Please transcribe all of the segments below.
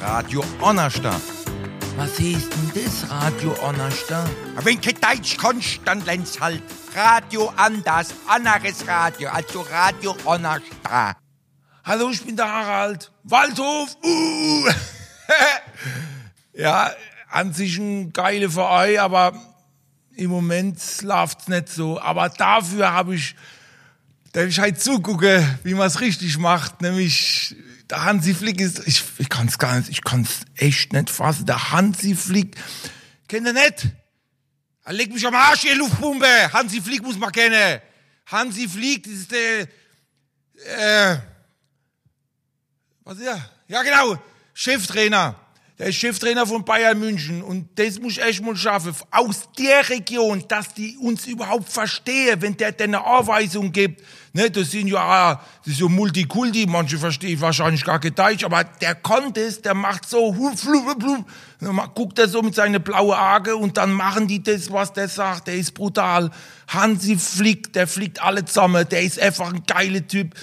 Radio Onnerstadt. Was heißt denn das, Radio Onnerstadt? Wenn du Deutsch kannst, dann lernst halt Radio anders, anderes Radio, also Radio Onnerstadt. Hallo, ich bin der Harald. Waldhof, uh. ja, an sich ein geiler Verein, aber im Moment läuft's nicht so. Aber dafür habe ich, darf ich halt zugucken, wie man es richtig macht. Nämlich, der Hansi Flick ist, ich, ich kann's gar nicht, ich kann's echt nicht fassen. Der Hansi Flick, kennt ihr nicht? Er legt mich am Arsch, ihr Luftpumpe. Hansi Flick muss man kennen. Hansi Flick, das ist der, äh, was ist er? Ja, genau, Cheftrainer. Der ist Cheftrainer von Bayern München und das muss ich echt mal schaffen. Aus der Region, dass die uns überhaupt verstehen, wenn der denn eine Anweisung gibt. Ne, das sind ja, das ist so Multikulti, manche verstehen wahrscheinlich gar kein Deutsch, aber der kann das, der macht so, huf, huf, dann guckt er so mit seinen blauen Augen und dann machen die das, was der sagt, der ist brutal. Hansi fliegt, der fliegt alle zusammen, der ist einfach ein geiler Typ.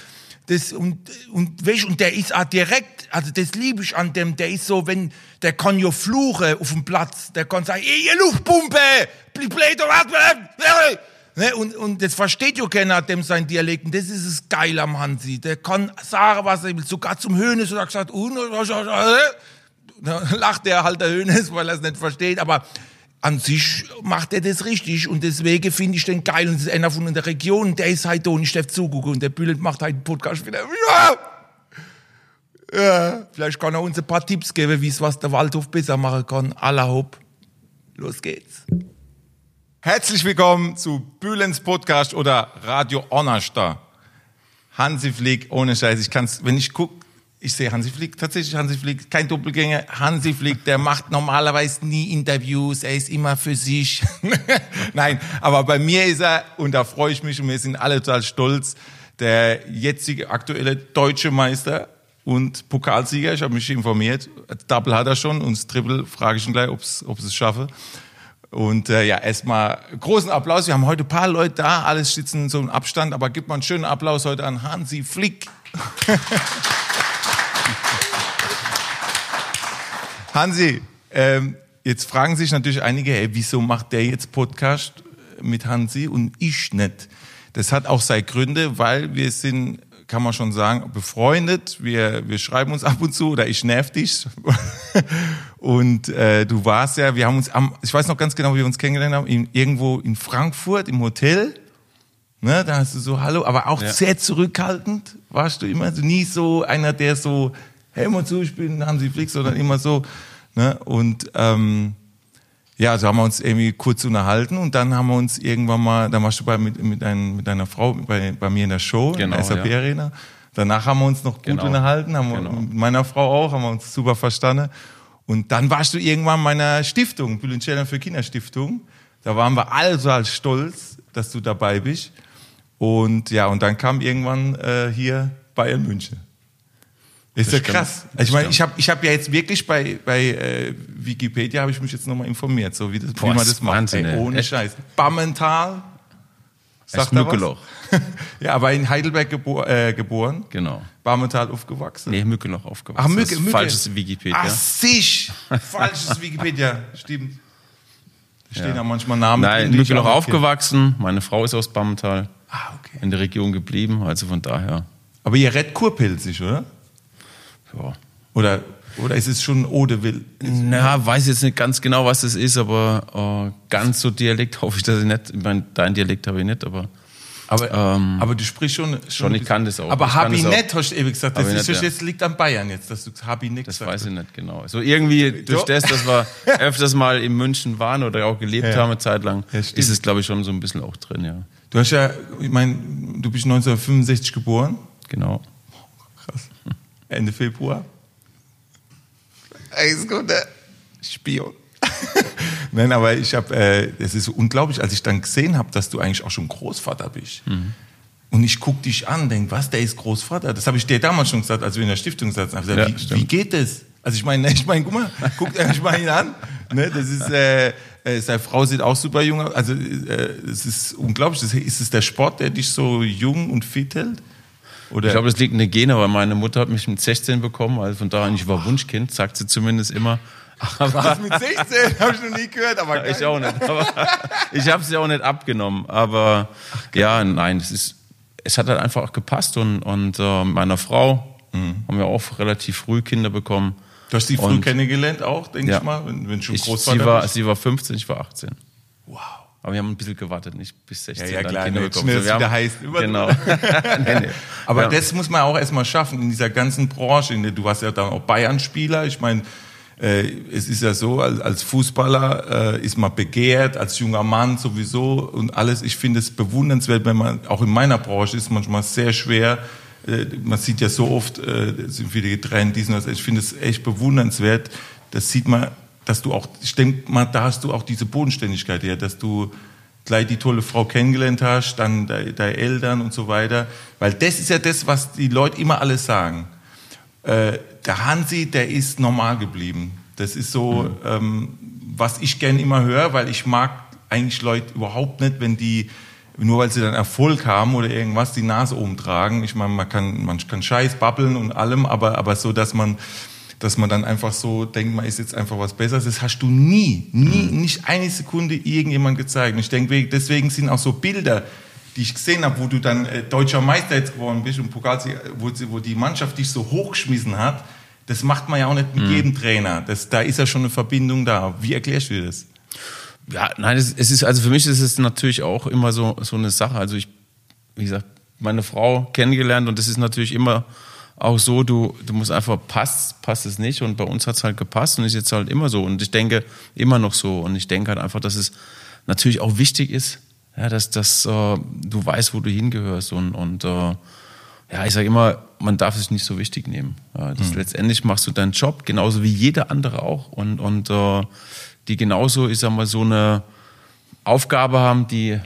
Das, und, und, weißt, und der ist auch direkt, also das liebe ich an dem, der ist so, wenn, der kann ja fluchen auf dem Platz, der kann sagen, ey, ihr Luftpumpe, ne, und, und das versteht ja keiner, dem sein Dialekt, und das ist das Geile am Hansi, der kann sagen, was er will, sogar zum Hönes, oder gesagt, und, da lacht der halt der Hönes, weil er es nicht versteht, aber an sich macht er das richtig. Und deswegen finde ich den geil. Und das ist einer von der Region, der ist halt da und ich darf zugucken. Und der Bülent macht halt einen Podcast wieder. Ja, vielleicht kann er uns ein paar Tipps geben, wie es was der Waldhof besser machen kann. Alla hopp. Los geht's. Herzlich willkommen zu Bülens Podcast oder Radio Onnersta. Hansi Flick, ohne Scheiß, ich kann's, wenn ich guck, ich sehe Hansi Flick, tatsächlich Hansi Flick, kein Doppelgänger. Hansi Flick, der macht normalerweise nie Interviews, er ist immer für sich. Nein, aber bei mir ist er, und da freue ich mich und wir sind alle total stolz, der jetzige aktuelle deutsche Meister und Pokalsieger. Ich habe mich informiert. Double hat er schon und das Triple frage ich ihn gleich, ob es es schaffe. Und äh, ja, erstmal großen Applaus. Wir haben heute ein paar Leute da, alles sitzen so im Abstand, aber gibt mal einen schönen Applaus heute an Hansi Flick. Hansi, ähm, jetzt fragen sich natürlich einige, hey, wieso macht der jetzt Podcast mit Hansi und ich nicht? Das hat auch seine Gründe, weil wir sind, kann man schon sagen, befreundet. Wir, wir schreiben uns ab und zu oder ich nerv dich. und äh, du warst ja, wir haben uns am, ich weiß noch ganz genau, wie wir uns kennengelernt haben, in, irgendwo in Frankfurt im Hotel. Ne, da hast du so Hallo, aber auch ja. sehr zurückhaltend warst du immer. Also nie so einer, der so hey, mal zu, ich bin Hansi Flick, sondern immer so. Ne? Und ähm, ja, so haben wir uns irgendwie kurz unterhalten und dann haben wir uns irgendwann mal, da warst du bei, mit, mit, ein, mit deiner Frau bei, bei mir in der Show, genau, in der SAP ja. Arena. Danach haben wir uns noch gut genau. unterhalten, haben genau. wir, mit meiner Frau auch, haben wir uns super verstanden. Und dann warst du irgendwann meiner Stiftung, Bülent für Kinderstiftung. Da waren wir alle so als stolz, dass du dabei bist. Und ja, und dann kam irgendwann äh, hier Bayern München. Ist ja krass. Ich meine, ich habe ich hab ja jetzt wirklich bei, bei äh, Wikipedia habe ich mich jetzt nochmal informiert, so wie, das, Boah, wie man das macht. Wahnsinn, ey, ohne Echt? Scheiß. Bammental. Sagt Mückeloch. ja, aber in Heidelberg gebor äh, geboren. Genau. Barmental aufgewachsen. Nee, Mückeloch aufgewachsen. Ach, Mücke, Mücke. Falsches Wikipedia. Ach, sich. Falsches Wikipedia. Stimmt. Da stehen ja. manchmal Namen Nein, drin. Mückeloch aufgewachsen. Meine Frau ist aus Bammental. Ah, okay. In der Region geblieben, also von daher. Aber ihr redet kurpilzig, oder? Ja. Oder, oder ist es schon Odewill? Na, weiß jetzt nicht ganz genau, was das ist, aber äh, ganz so Dialekt hoffe ich, dass ich nicht. Ich meine, dein Dialekt habe ich nicht, aber. Aber, ähm, aber du sprichst schon, schon. Schon, ich kann das auch. Aber Habinett hast du ewig gesagt. Das ist, nicht, jetzt liegt an Bayern jetzt, dass du Habinett Das weiß ich nicht genau. So irgendwie durch das, dass wir öfters mal in München waren oder auch gelebt ja. haben eine Zeit lang, ja, ist es, glaube ich, schon so ein bisschen auch drin, ja. Du hast ja, ich meine, du bist 1965 geboren. Genau. Ende Februar. Alles Gute. Spion. Nein, aber ich habe, äh, es ist so unglaublich, als ich dann gesehen habe, dass du eigentlich auch schon Großvater bist. Mhm. Und ich guck dich an, denk, was, der ist Großvater? Das habe ich dir damals schon gesagt, als wir in der Stiftung saßen. Gesagt, ja, wie, wie, geht das? Also ich meine, ich meine, guck mal, guck ich mal ihn an. Ne, das ist, äh, äh, seine Frau sieht auch super jung aus. Also äh, es ist unglaublich. ist es der Sport, der dich so jung und fit hält? Oder? Ich glaube, das liegt in den Genen, weil meine Mutter hat mich mit 16 bekommen, also von daher, ich war Wunschkind, sagt sie zumindest immer. Was mit 16? Habe ich noch nie gehört, aber Ich auch nicht. Aber ich habe sie auch nicht abgenommen. Aber ja, nein, es ist, es hat halt einfach auch gepasst und, und äh, meiner Frau haben wir auch relativ früh Kinder bekommen. Du hast sie früh Und- kennengelernt auch, denke Ja. ich mal, wenn, wenn schon Ich, Großvater sie, war, sie war 15, ich war 18. Wow. Aber wir haben ein bisschen gewartet, nicht bis 16 Ja, ja, klar, Kinder bekommen. schnell, dass wieder haben- heißt, über- Genau. nee, nee. Aber ja. das muss man auch erstmal schaffen in dieser ganzen Branche. Der, du warst ja dann auch Bayern-Spieler. Ich meine, äh, es ist ja so, als, als Fußballer äh, ist man begehrt, als junger Mann sowieso und alles. Ich finde es bewundernswert, wenn man, auch in meiner Branche ist manchmal sehr schwer. Äh, man sieht ja so oft, äh, sind viele getrennt, diesen, das. Ich finde es echt bewundernswert. Das sieht man, dass du auch, ich denke mal, da hast du auch diese Bodenständigkeit her, dass du gleich die tolle Frau kennengelernt hast, dann de- deine Eltern und so weiter. Weil das ist ja das, was die Leute immer alles sagen. Äh, der Hansi, der ist normal geblieben. Das ist so, ähm, was ich gern immer höre, weil ich mag eigentlich Leute überhaupt nicht, wenn die, nur weil sie dann Erfolg haben oder irgendwas, die Nase oben tragen. Ich meine, man kann, man kann Scheiß babbeln und allem, aber, aber so, dass man, dass man dann einfach so denkt, man ist jetzt einfach was Besseres. Das hast du nie, nie, nicht eine Sekunde irgendjemand gezeigt. Und ich denke, deswegen sind auch so Bilder, die ich gesehen habe, wo du dann äh, deutscher Meister jetzt geworden bist und Pokalsieger, wo, wo die Mannschaft dich so hochgeschmissen hat, das macht man ja auch nicht mit jedem Trainer. Das, da ist ja schon eine Verbindung da. Wie erklärst du dir das? Ja, nein, es, es ist, also für mich ist es natürlich auch immer so, so eine Sache. Also ich, wie gesagt, meine Frau kennengelernt und das ist natürlich immer auch so, du, du musst einfach, passt, passt es nicht und bei uns hat es halt gepasst und ist jetzt halt immer so und ich denke immer noch so und ich denke halt einfach, dass es natürlich auch wichtig ist, ja, dass, dass äh, du weißt, wo du hingehörst und, und äh, ja, ich sage immer, man darf es nicht so wichtig nehmen. Ja, das Letztendlich machst du deinen Job genauso wie jeder andere auch und, und äh, die genauso, ich sag mal, so eine Aufgabe haben, die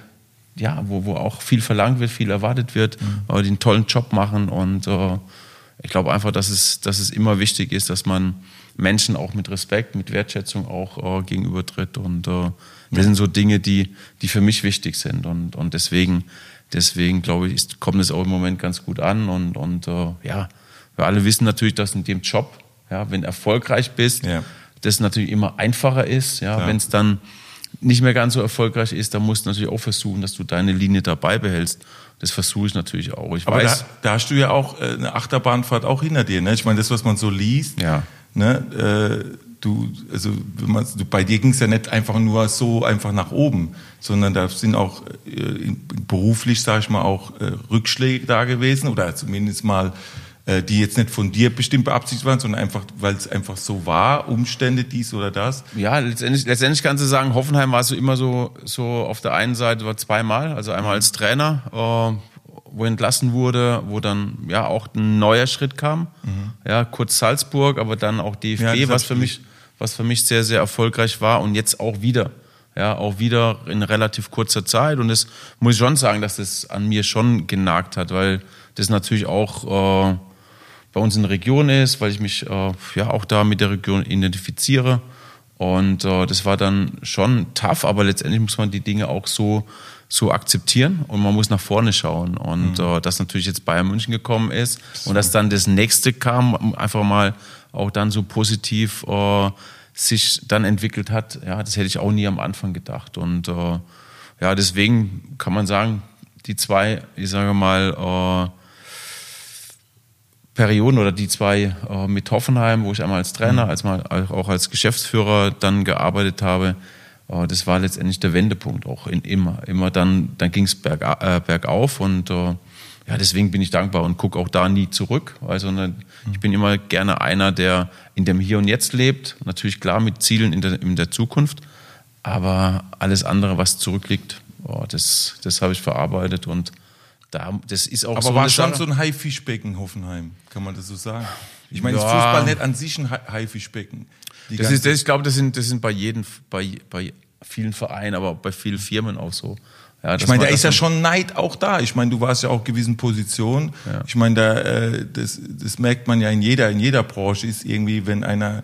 ja, wo, wo auch viel verlangt wird, viel erwartet wird, aber die einen tollen Job machen und äh, ich glaube einfach, dass es, dass es immer wichtig ist, dass man Menschen auch mit Respekt, mit Wertschätzung auch äh, gegenübertritt und äh, das sind so Dinge, die, die für mich wichtig sind und, und deswegen, deswegen glaube ich, ist, kommt es auch im Moment ganz gut an und, und äh, ja, wir alle wissen natürlich, dass in dem Job, ja, wenn erfolgreich bist, Ja. das natürlich immer einfacher ist, ja, Klar. wenn es dann nicht mehr ganz so erfolgreich ist, dann musst du natürlich auch versuchen, dass du deine Linie dabei behältst. Das versuche ich natürlich auch. Ich Aber da, weiß, da hast du ja auch äh, eine Achterbahnfahrt auch hinter dir. Ne? Ich meine, das, was man so liest, Ja. ne, äh, du, also man, du, bei dir ging es ja nicht einfach nur so einfach nach oben, sondern da sind auch äh, beruflich, sage ich mal, auch äh, Rückschläge da gewesen oder zumindest mal äh, die jetzt nicht von dir bestimmt beabsichtigt waren, sondern einfach, weil es einfach so war, Umstände dies oder das. ja, letztendlich, letztendlich kannst du sagen, Hoffenheim war so immer so, so auf der einen Seite war zweimal, also einmal als Trainer, äh, wo entlassen wurde, wo dann ja auch ein neuer Schritt kam. Ja, kurz Salzburg, aber dann auch DFB, Ja, was für ich mich, was für mich sehr, sehr erfolgreich war und jetzt auch wieder. Ja, auch wieder in relativ kurzer Zeit. Und das muss ich schon sagen, dass das an mir schon genagt hat, weil das natürlich auch äh, bei uns in der Region ist, weil ich mich äh, ja auch da mit der Region identifiziere. Und äh, das war dann schon tough, aber letztendlich muss man die Dinge auch so, so akzeptieren und man muss nach vorne schauen. Und äh, dass natürlich jetzt Bayern München gekommen ist und dass dann das nächste kam, einfach mal auch dann so positiv äh, sich dann entwickelt hat, ja, das hätte ich auch nie am Anfang gedacht. Und äh, ja, deswegen kann man sagen, die zwei, ich sage mal, äh, Perioden oder die zwei äh, mit Hoffenheim, wo ich einmal als Trainer, als mal auch als Geschäftsführer dann gearbeitet habe, äh, das war letztendlich der Wendepunkt auch in immer. Immer dann, dann ging es berg, äh, bergauf und äh, ja, deswegen bin ich dankbar und gucke auch da nie zurück. Also ne, ich bin immer gerne einer, der in dem Hier und Jetzt lebt, natürlich klar mit Zielen in der, in der Zukunft, aber alles andere, was zurückliegt, oh, das, das habe ich verarbeitet und da, das ist auch Aber so war schon so ein Haifischbecken Hoffenheim, kann man das so sagen? Ich meine, Ja. das Fußball nicht an sich ein Hai- Haifischbecken. Das ist, das, ich glaube, das sind, das sind bei jedem, bei, bei vielen Vereinen, aber auch bei vielen Firmen auch so. Ja, Ich meine, da ist ja schon Neid auch da. Ich meine, du warst ja auch in gewissen Positionen. Ja. Ich meine, da, äh, das, das merkt man ja in jeder, in jeder Branche ist irgendwie, wenn einer,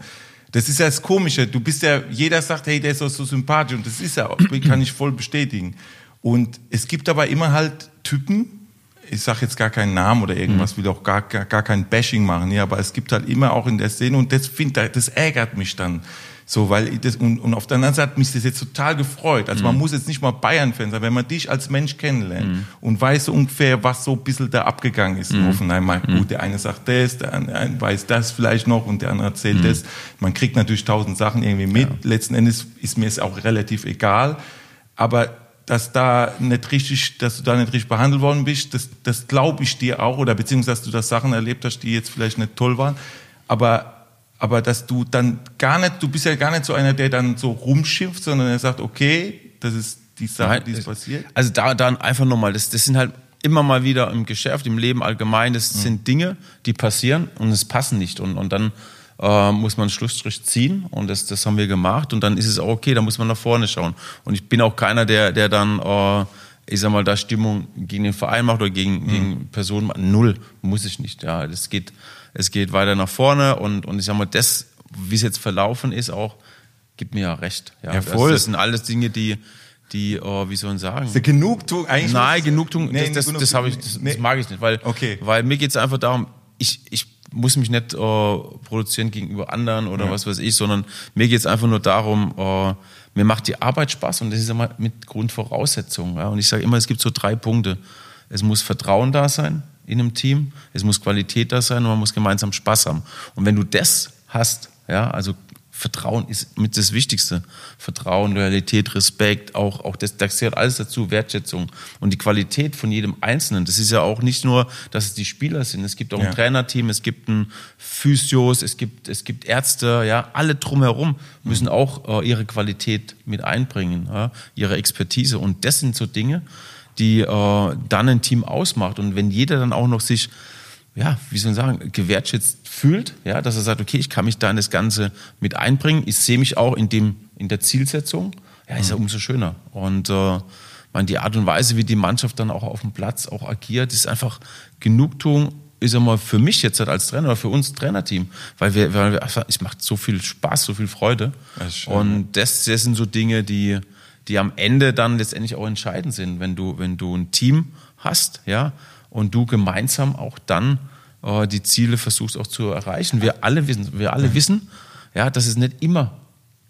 das ist ja das Komische. Du bist ja, jeder sagt, hey, der ist doch so sympathisch und das ist ja, kann ich voll bestätigen. Und es gibt aber immer halt Typen ich sage jetzt gar keinen Namen oder irgendwas, will auch gar, gar, gar kein Bashing machen, ja, aber es gibt halt immer auch in der Szene und das finde das ärgert mich dann. So, weil das, und, und auf der anderen Seite hat mich das jetzt total gefreut. Also man muss jetzt nicht mal Bayern-Fan sein, wenn man dich als Mensch kennenlernt und weiß so ungefähr, was so ein bisschen da abgegangen ist in Hoffenheim. Mal, Gut, der eine sagt das, der andere weiß das vielleicht noch und der andere erzählt das. Man kriegt natürlich tausend Sachen irgendwie mit. Letzten Endes ist mir es auch relativ egal. Aber dass da nicht richtig, dass du da nicht richtig behandelt worden bist, das, das glaube ich dir auch, oder beziehungsweise dass du das Sachen erlebt hast, die jetzt vielleicht nicht toll waren. Aber aber dass du dann gar nicht, du bist ja gar nicht so einer, der dann so rumschimpft, sondern er sagt, okay, das ist die Sache, Nein, die ist passiert. Also da dann einfach nochmal, das, das sind halt immer mal wieder im Geschäft, im Leben allgemein, das Mhm. sind Dinge, die passieren und es passen nicht. Und, und dann äh, muss man einen Schlussstrich ziehen und das, das haben wir gemacht und dann ist es auch okay, da muss man nach vorne schauen. Und ich bin auch keiner, der, der dann, äh, ich sag mal, da Stimmung gegen den Verein macht oder gegen, Mhm. gegen Personen macht. Null, muss ich nicht. Ja, das geht, es geht weiter nach vorne und, und ich sag mal, das, wie es jetzt verlaufen ist, auch, gibt mir ja recht. Ja, Ja, das, voll. das sind alles Dinge, die, die, äh, wie soll man sagen? Ist Genugtuung eigentlich? Nein, Genugtuung, Nee, das, das, das, ich, das, nee. das mag ich nicht, weil, Okay. weil mir geht's einfach darum, ich, ich muss mich nicht äh, produzieren gegenüber anderen oder was weiß ich, sondern mir geht's einfach nur darum, äh, mir macht die Arbeit Spaß und das ist immer mit Grundvoraussetzungen. Ja? Und ich sage immer, es gibt so drei Punkte. Es muss Vertrauen da sein in einem Team, es muss Qualität da sein und man muss gemeinsam Spaß haben. Und wenn du das hast, ja, also Vertrauen ist mit das Wichtigste. Vertrauen, Loyalität, Respekt, auch, auch das, das gehört alles dazu, Wertschätzung. Und die Qualität von jedem Einzelnen, das ist ja auch nicht nur, dass es die Spieler sind. Es gibt auch Ja. ein Trainerteam, es gibt ein Physios, es gibt, es gibt Ärzte, ja, alle drumherum müssen auch äh, ihre Qualität mit einbringen, ja, ihre Expertise. Und das sind so Dinge, die äh, dann ein Team ausmacht. Und wenn jeder dann auch noch sich ja, wie soll ich sagen, gewertschätzt fühlt, ja, dass er sagt, okay, ich kann mich da in das Ganze mit einbringen, ich sehe mich auch in dem, in der Zielsetzung, ja, ist ja umso schöner. Und äh, man, die Art und Weise, wie die Mannschaft dann auch auf dem Platz auch agiert, ist einfach Genugtuung, ist einmal für mich jetzt halt als Trainer oder für uns Trainerteam, weil wir, weil wir einfach, es macht so viel Spaß, so viel Freude. Das ist schön, und das, das sind so Dinge, die, die am Ende dann letztendlich auch entscheidend sind, wenn du, wenn du ein Team hast, ja, und du gemeinsam auch dann äh, die Ziele versuchst auch zu erreichen. Wir alle wissen, wir alle wissen, ja, dass es nicht immer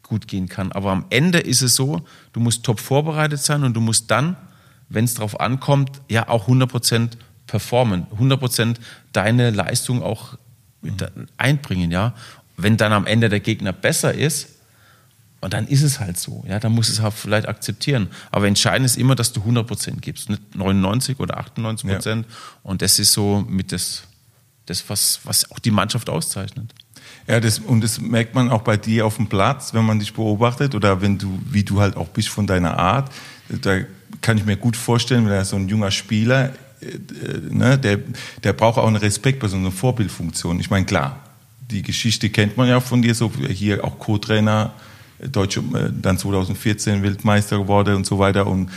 gut gehen kann. Aber am Ende ist es so, du musst top vorbereitet sein und du musst dann, wenn es darauf ankommt, ja auch 100% performen, 100% deine Leistung auch mit einbringen, ja. Wenn dann am Ende der Gegner besser ist, und dann ist es halt so. Ja, dann muss es halt vielleicht akzeptieren. Aber entscheidend ist immer, dass du 100% gibst, nicht 99 oder 98%. Und das ist so mit das, das was, was auch die Mannschaft auszeichnet. Ja, das, und das merkt man auch bei dir auf dem Platz, wenn man dich beobachtet oder wenn du, wie du halt auch bist von deiner Art. Da kann ich mir gut vorstellen, wenn er so ein junger Spieler, äh, ne, der, der braucht auch einen Respekt bei so einer Vorbildfunktion. Ich meine, klar, die Geschichte kennt man ja von dir, so hier auch Co-Trainer, Deutsche, äh, dann 2014 Weltmeister geworden und so weiter. Und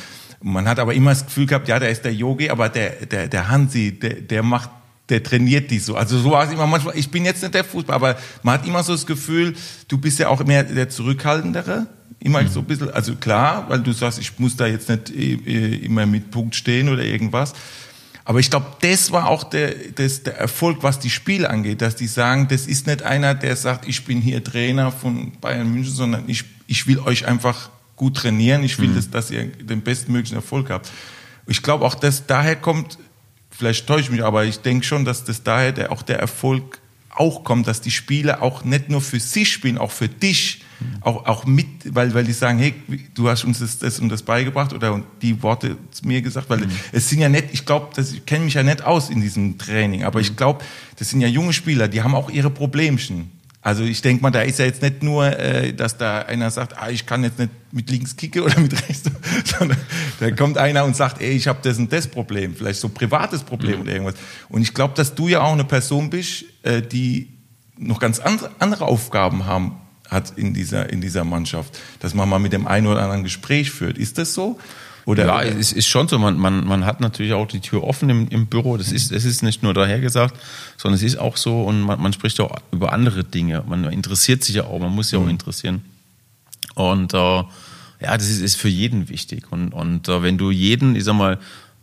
man hat aber immer das Gefühl gehabt, ja, der ist der Yogi, aber der, der, der Hansi, der, der macht der trainiert die so. Also so war es immer manchmal. Ich bin jetzt nicht der Fußball, aber man hat immer so das Gefühl, du bist ja auch mehr der Zurückhaltendere. Immer so ein bisschen, also klar, weil du sagst, ich muss da jetzt nicht äh, äh, immer mit Punkt stehen oder irgendwas. Aber ich glaube, das war auch der, das, der Erfolg, was die Spiele angeht, dass die sagen, das ist nicht einer, der sagt, ich bin hier Trainer von Bayern München, sondern ich, ich will euch einfach gut trainieren. Ich will, dass, dass ihr den bestmöglichen Erfolg habt. Ich glaube auch, dass daher kommt, vielleicht täusche ich mich, aber ich denke schon, dass das daher der, auch der Erfolg auch kommt, dass die Spieler auch nicht nur für sich spielen, auch für dich, auch, auch mit, weil, weil die sagen, hey, du hast uns das, das und das beigebracht oder und die Worte zu mir gesagt, weil es sind ja nicht, ich glaube, ich kenne mich ja nicht aus in diesem Training, aber ich glaube, das sind ja junge Spieler, die haben auch ihre Problemchen. Also ich denke mal, da ist ja jetzt nicht nur, äh, dass da einer sagt, ah, ich kann jetzt nicht mit links kicken oder mit rechts, sondern da kommt einer und sagt, ey, ich habe das und das Problem, vielleicht so ein privates Problem oder irgendwas. Und ich glaube, dass du ja auch eine Person bist, äh, die noch ganz andere, andere Aufgaben haben hat in dieser in dieser Mannschaft, dass man mal mit dem einen oder anderen Gespräch führt. Ist das so? Oder, Ja, es ist schon so. Man, man, man hat natürlich auch die Tür offen im, im Büro. Das ist, es ist nicht nur dahergesagt, sondern es ist auch so und man, man spricht auch über andere Dinge. Man interessiert sich ja auch, man muss sich auch interessieren. Und äh, ja, das ist, ist für jeden wichtig. Und, und äh, wenn du jeden, ich sag mal,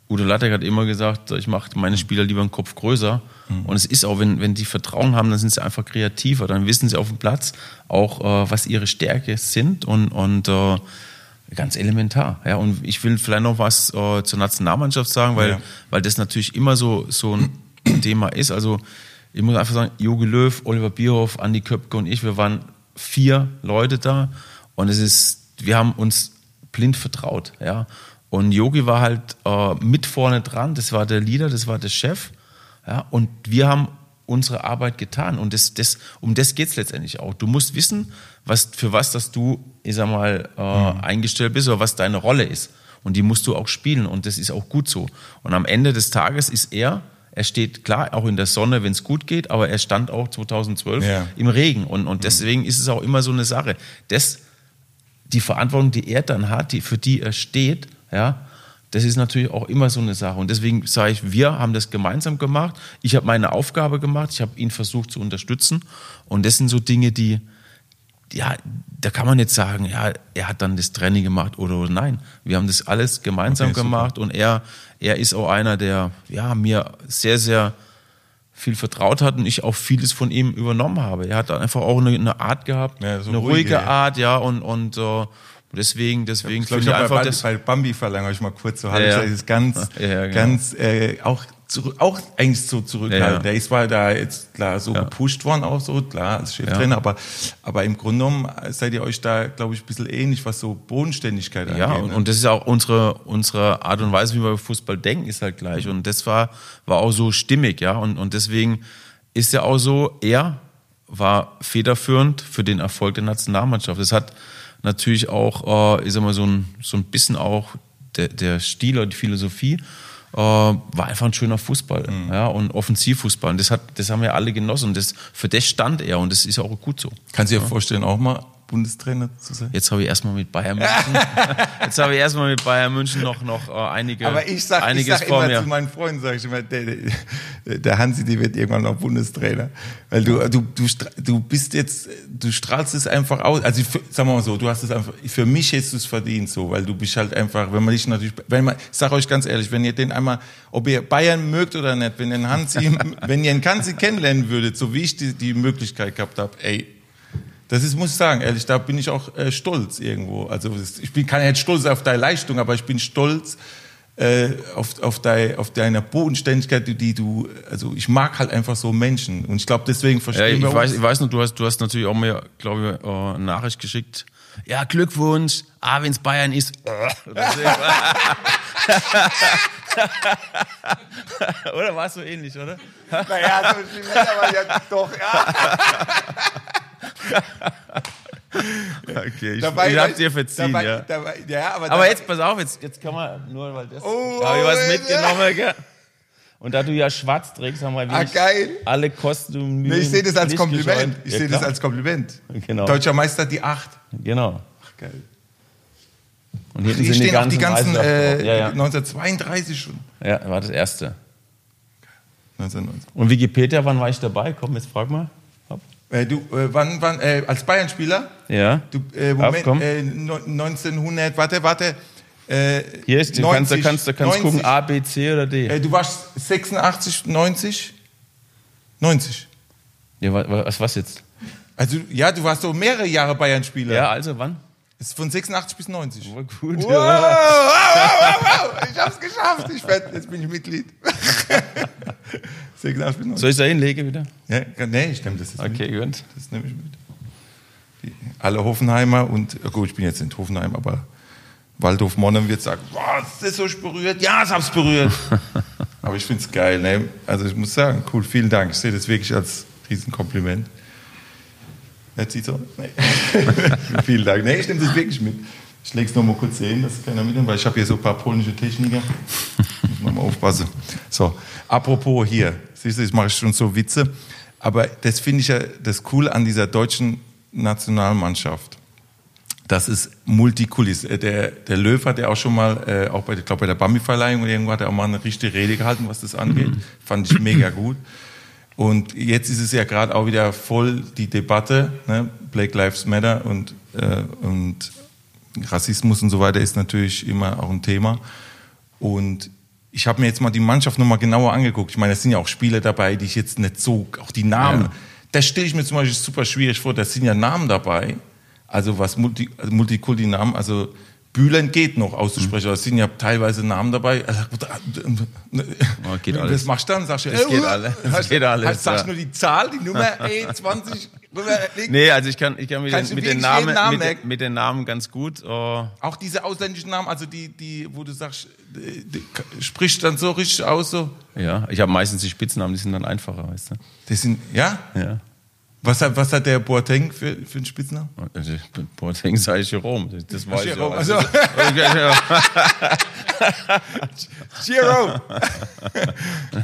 Udo Lattek hat immer gesagt, ich mache meine Spieler lieber einen Kopf größer. Mhm. Und es ist auch, wenn, wenn die Vertrauen haben, dann sind sie einfach kreativer. Dann wissen sie auf dem Platz auch, äh, was ihre Stärke sind und, und äh, ganz elementar. Ja, und ich will vielleicht noch was äh, zur Nationalmannschaft sagen, weil, ja. weil das natürlich immer so, so ein Thema ist. Also ich muss einfach sagen, Jogi Löw, Oliver Bierhoff, Andi Köpke und ich, wir waren vier Leute da und es ist, wir haben uns blind vertraut. Ja. Und Yogi war halt äh, mit vorne dran, das war der Leader, das war der Chef. Ja, und wir haben unsere Arbeit getan. Und das, das, um das geht es letztendlich auch. Du musst wissen, was, für was dass du, ich sag mal, äh, mhm. eingestellt bist oder was deine Rolle ist. Und die musst du auch spielen. Und das ist auch gut so. Und am Ende des Tages ist er, er steht klar auch in der Sonne, wenn es gut geht, aber er stand auch 2012 ja. im Regen. Und, und mhm. deswegen ist es auch immer so eine Sache. Das, die Verantwortung, die er dann hat, die, für die er steht, ja, das ist natürlich auch immer so eine Sache. Und deswegen sage ich, wir haben das gemeinsam gemacht. Ich habe meine Aufgabe gemacht. Ich habe ihn versucht zu unterstützen. Und das sind so Dinge, die, ja, da kann man jetzt sagen, ja, er hat dann das Training gemacht oder, oder nein. Wir haben das alles gemeinsam okay, gemacht. Und er, er ist auch einer, der, ja, mir sehr, sehr viel vertraut hat und ich auch vieles von ihm übernommen habe. Er hat einfach auch eine, eine Art gehabt, ja, so eine ruhige, ruhige Art, ja, und, und äh, deswegen, deswegen ich, glaub, ich, ich einfach bei, das bei Bambi verlange ich mal kurz so, ja, ja. ist ganz, ja, genau. ganz äh, auch zurück, auch eigentlich so zurückhaltend. Ja, Der ist zwar da jetzt klar so gepusht worden, auch so klar als Cheftrainer, aber aber im Grunde genommen seid ihr euch da, glaube ich, ein bisschen ähnlich, was so Bodenständigkeit angeht. Ja, und, ne? und das ist auch unsere unsere Art und Weise, wie wir Fußball denken, ist halt gleich. Und das war war auch so stimmig, ja. Und und deswegen ist ja auch so, er war federführend für den Erfolg der Nationalmannschaft. Das hat natürlich auch, äh, ich sag mal, so ein, so ein bisschen auch der, der Stil oder die Philosophie äh, war einfach ein schöner Fußball mhm. ja, und Offensivfußball. Und das, hat, das haben wir alle genossen. Und das, für das stand er und das ist auch gut so. Kannst du dir ja. vorstellen, auch mal Bundestrainer zu sein? Jetzt habe ich erstmal mit Bayern München, jetzt habe ich erstmal mit Bayern München noch, noch äh, einige, Aber ich sag, einiges ich sag immer mir. zu meinen Freunden, sage ich immer, der, der, der Hansi, der wird irgendwann noch Bundestrainer. Weil du, du, du, du bist jetzt, du strahlst es einfach aus. Also ich, sagen wir mal so, du hast es einfach, für mich hättest du es verdient so, weil du bist halt einfach, wenn man dich natürlich, wenn man, ich sag euch ganz ehrlich, wenn ihr den einmal, ob ihr Bayern mögt oder nicht, wenn ihr den Hansi, wenn ihr den Hansi kennenlernen würdet, so wie ich die, die Möglichkeit gehabt habe, ey, das ist, muss ich sagen, ehrlich, da bin ich auch äh, stolz irgendwo. Also ich bin kann jetzt stolz auf deine Leistung, aber ich bin stolz äh, auf, auf, dein, auf deine Bodenständigkeit, die, die, du, also ich mag halt einfach so Menschen und ich glaube deswegen verstehen ja, ich wir weiß, Ich weiß noch, du hast, du hast natürlich auch mir, glaube ich, äh, eine Nachricht geschickt. Ja, Glückwunsch, ah, wenn es Bayern ist. oder war es so ähnlich, oder? Naja, so schlimm aber ja doch, ja. okay, ich, dabei, ich hab's dir verziehen, dabei, ja. Dabei, ja aber, aber jetzt pass auf, jetzt, jetzt kann man nur, weil das, oh, da habe ich was mitgenommen, gell? Und da du ja schwarz trägst, haben wir ah, geil. alle Kosten nee, Ich sehe das als Kompliment. Ich ja, sehe das als Kompliment. Genau. Deutscher Meister die acht. Genau. Ach, geil. Und hier, hier stehen die auch die ganzen äh, ja, ja. 1932 schon. Ja, war das erste. 1990. Und Wikipedia, wann war ich dabei? Komm, jetzt frag mal. Äh, du, äh, wann, wann, äh, als Bayern-Spieler? Ja. Du, äh, Moment, Auf, äh, 1900, warte, warte. Äh, Hier ist, 90, kannst, du kannst, du kannst 90, gucken, A, B, C oder D. Äh, du warst 86, 90? 90. Ja, was, was jetzt? Also, ja, du warst so mehrere Jahre Bayern-Spieler. Ja, also wann? Ist von 86 bis 90. Oh, gut. Wow, wow, wow, wow, Ich hab's geschafft. Ich werd, jetzt bin ich Mitglied. 86 bis 90. Soll ich da hinlegen wieder? Ja, nee, ich nehme das jetzt Okay, mit. gut. Das nehme ich mit. Die, alle Hoffenheimer und, gut, ich bin jetzt in Hoffenheim, aber Waldhof Monnem wird sagen, was, das ist so berührt? Ja, es hab's berührt. aber ich find's geil. Ne? Also ich muss sagen, cool, vielen Dank. Ich sehe das wirklich als Riesenkompliment. Nicht sie so? Nee. Vielen Dank. Nee, ich nehme das wirklich mit. Ich lege es noch mal kurz hin, dass keiner mitnimmt, weil ich habe hier so ein paar polnische Techniker. Muss man mal aufpassen. So, apropos hier. Siehst du, ich mache schon so Witze. Aber das finde ich ja das Coole an dieser deutschen Nationalmannschaft. Das ist Multikulis. Äh, der, der Löw hat ja auch schon mal, äh, auch bei, ich glaube bei der Bambi-Verleihung irgendwo hat er auch mal eine richtige Rede gehalten, was das angeht. Mhm. Fand ich mega gut. Und jetzt ist es ja gerade auch wieder voll die Debatte, ne? Black Lives Matter und, äh, und Rassismus und so weiter ist natürlich immer auch ein Thema. Und ich habe mir jetzt mal die Mannschaft nochmal genauer angeguckt. Ich meine, es sind ja auch Spieler dabei, die ich jetzt nicht so, auch die Namen, Ja. das stelle ich mir zum Beispiel super schwierig vor. Da sind ja Namen dabei, also was Multi, also Multikulti-Namen, also Bühlen geht noch auszusprechen, aber es sind ja teilweise Namen dabei. Also, Oh, geht Was alles. machst du dann? Sagst du, Das äh, geht alles. Das geht alles, Hast, sagst ja. nur die Zahl, die Nummer, ey, 20, Nummer, Nee, also ich kann, ich kann mit, den, mit, den Namen, Namen mit, mit den Namen ganz gut. äh, Auch diese ausländischen Namen, also die, die, wo du sagst, die, die, sprichst dann so richtig aus, so. ja, ich habe meistens die Spitznamen, die sind dann einfacher, weißt du. Das sind, ja? Ja. Was hat, was hat der Boateng für, für einen Spitznamen? Also, Boateng ich Jerome. Das weiß ich Jerome, auch. also- ja.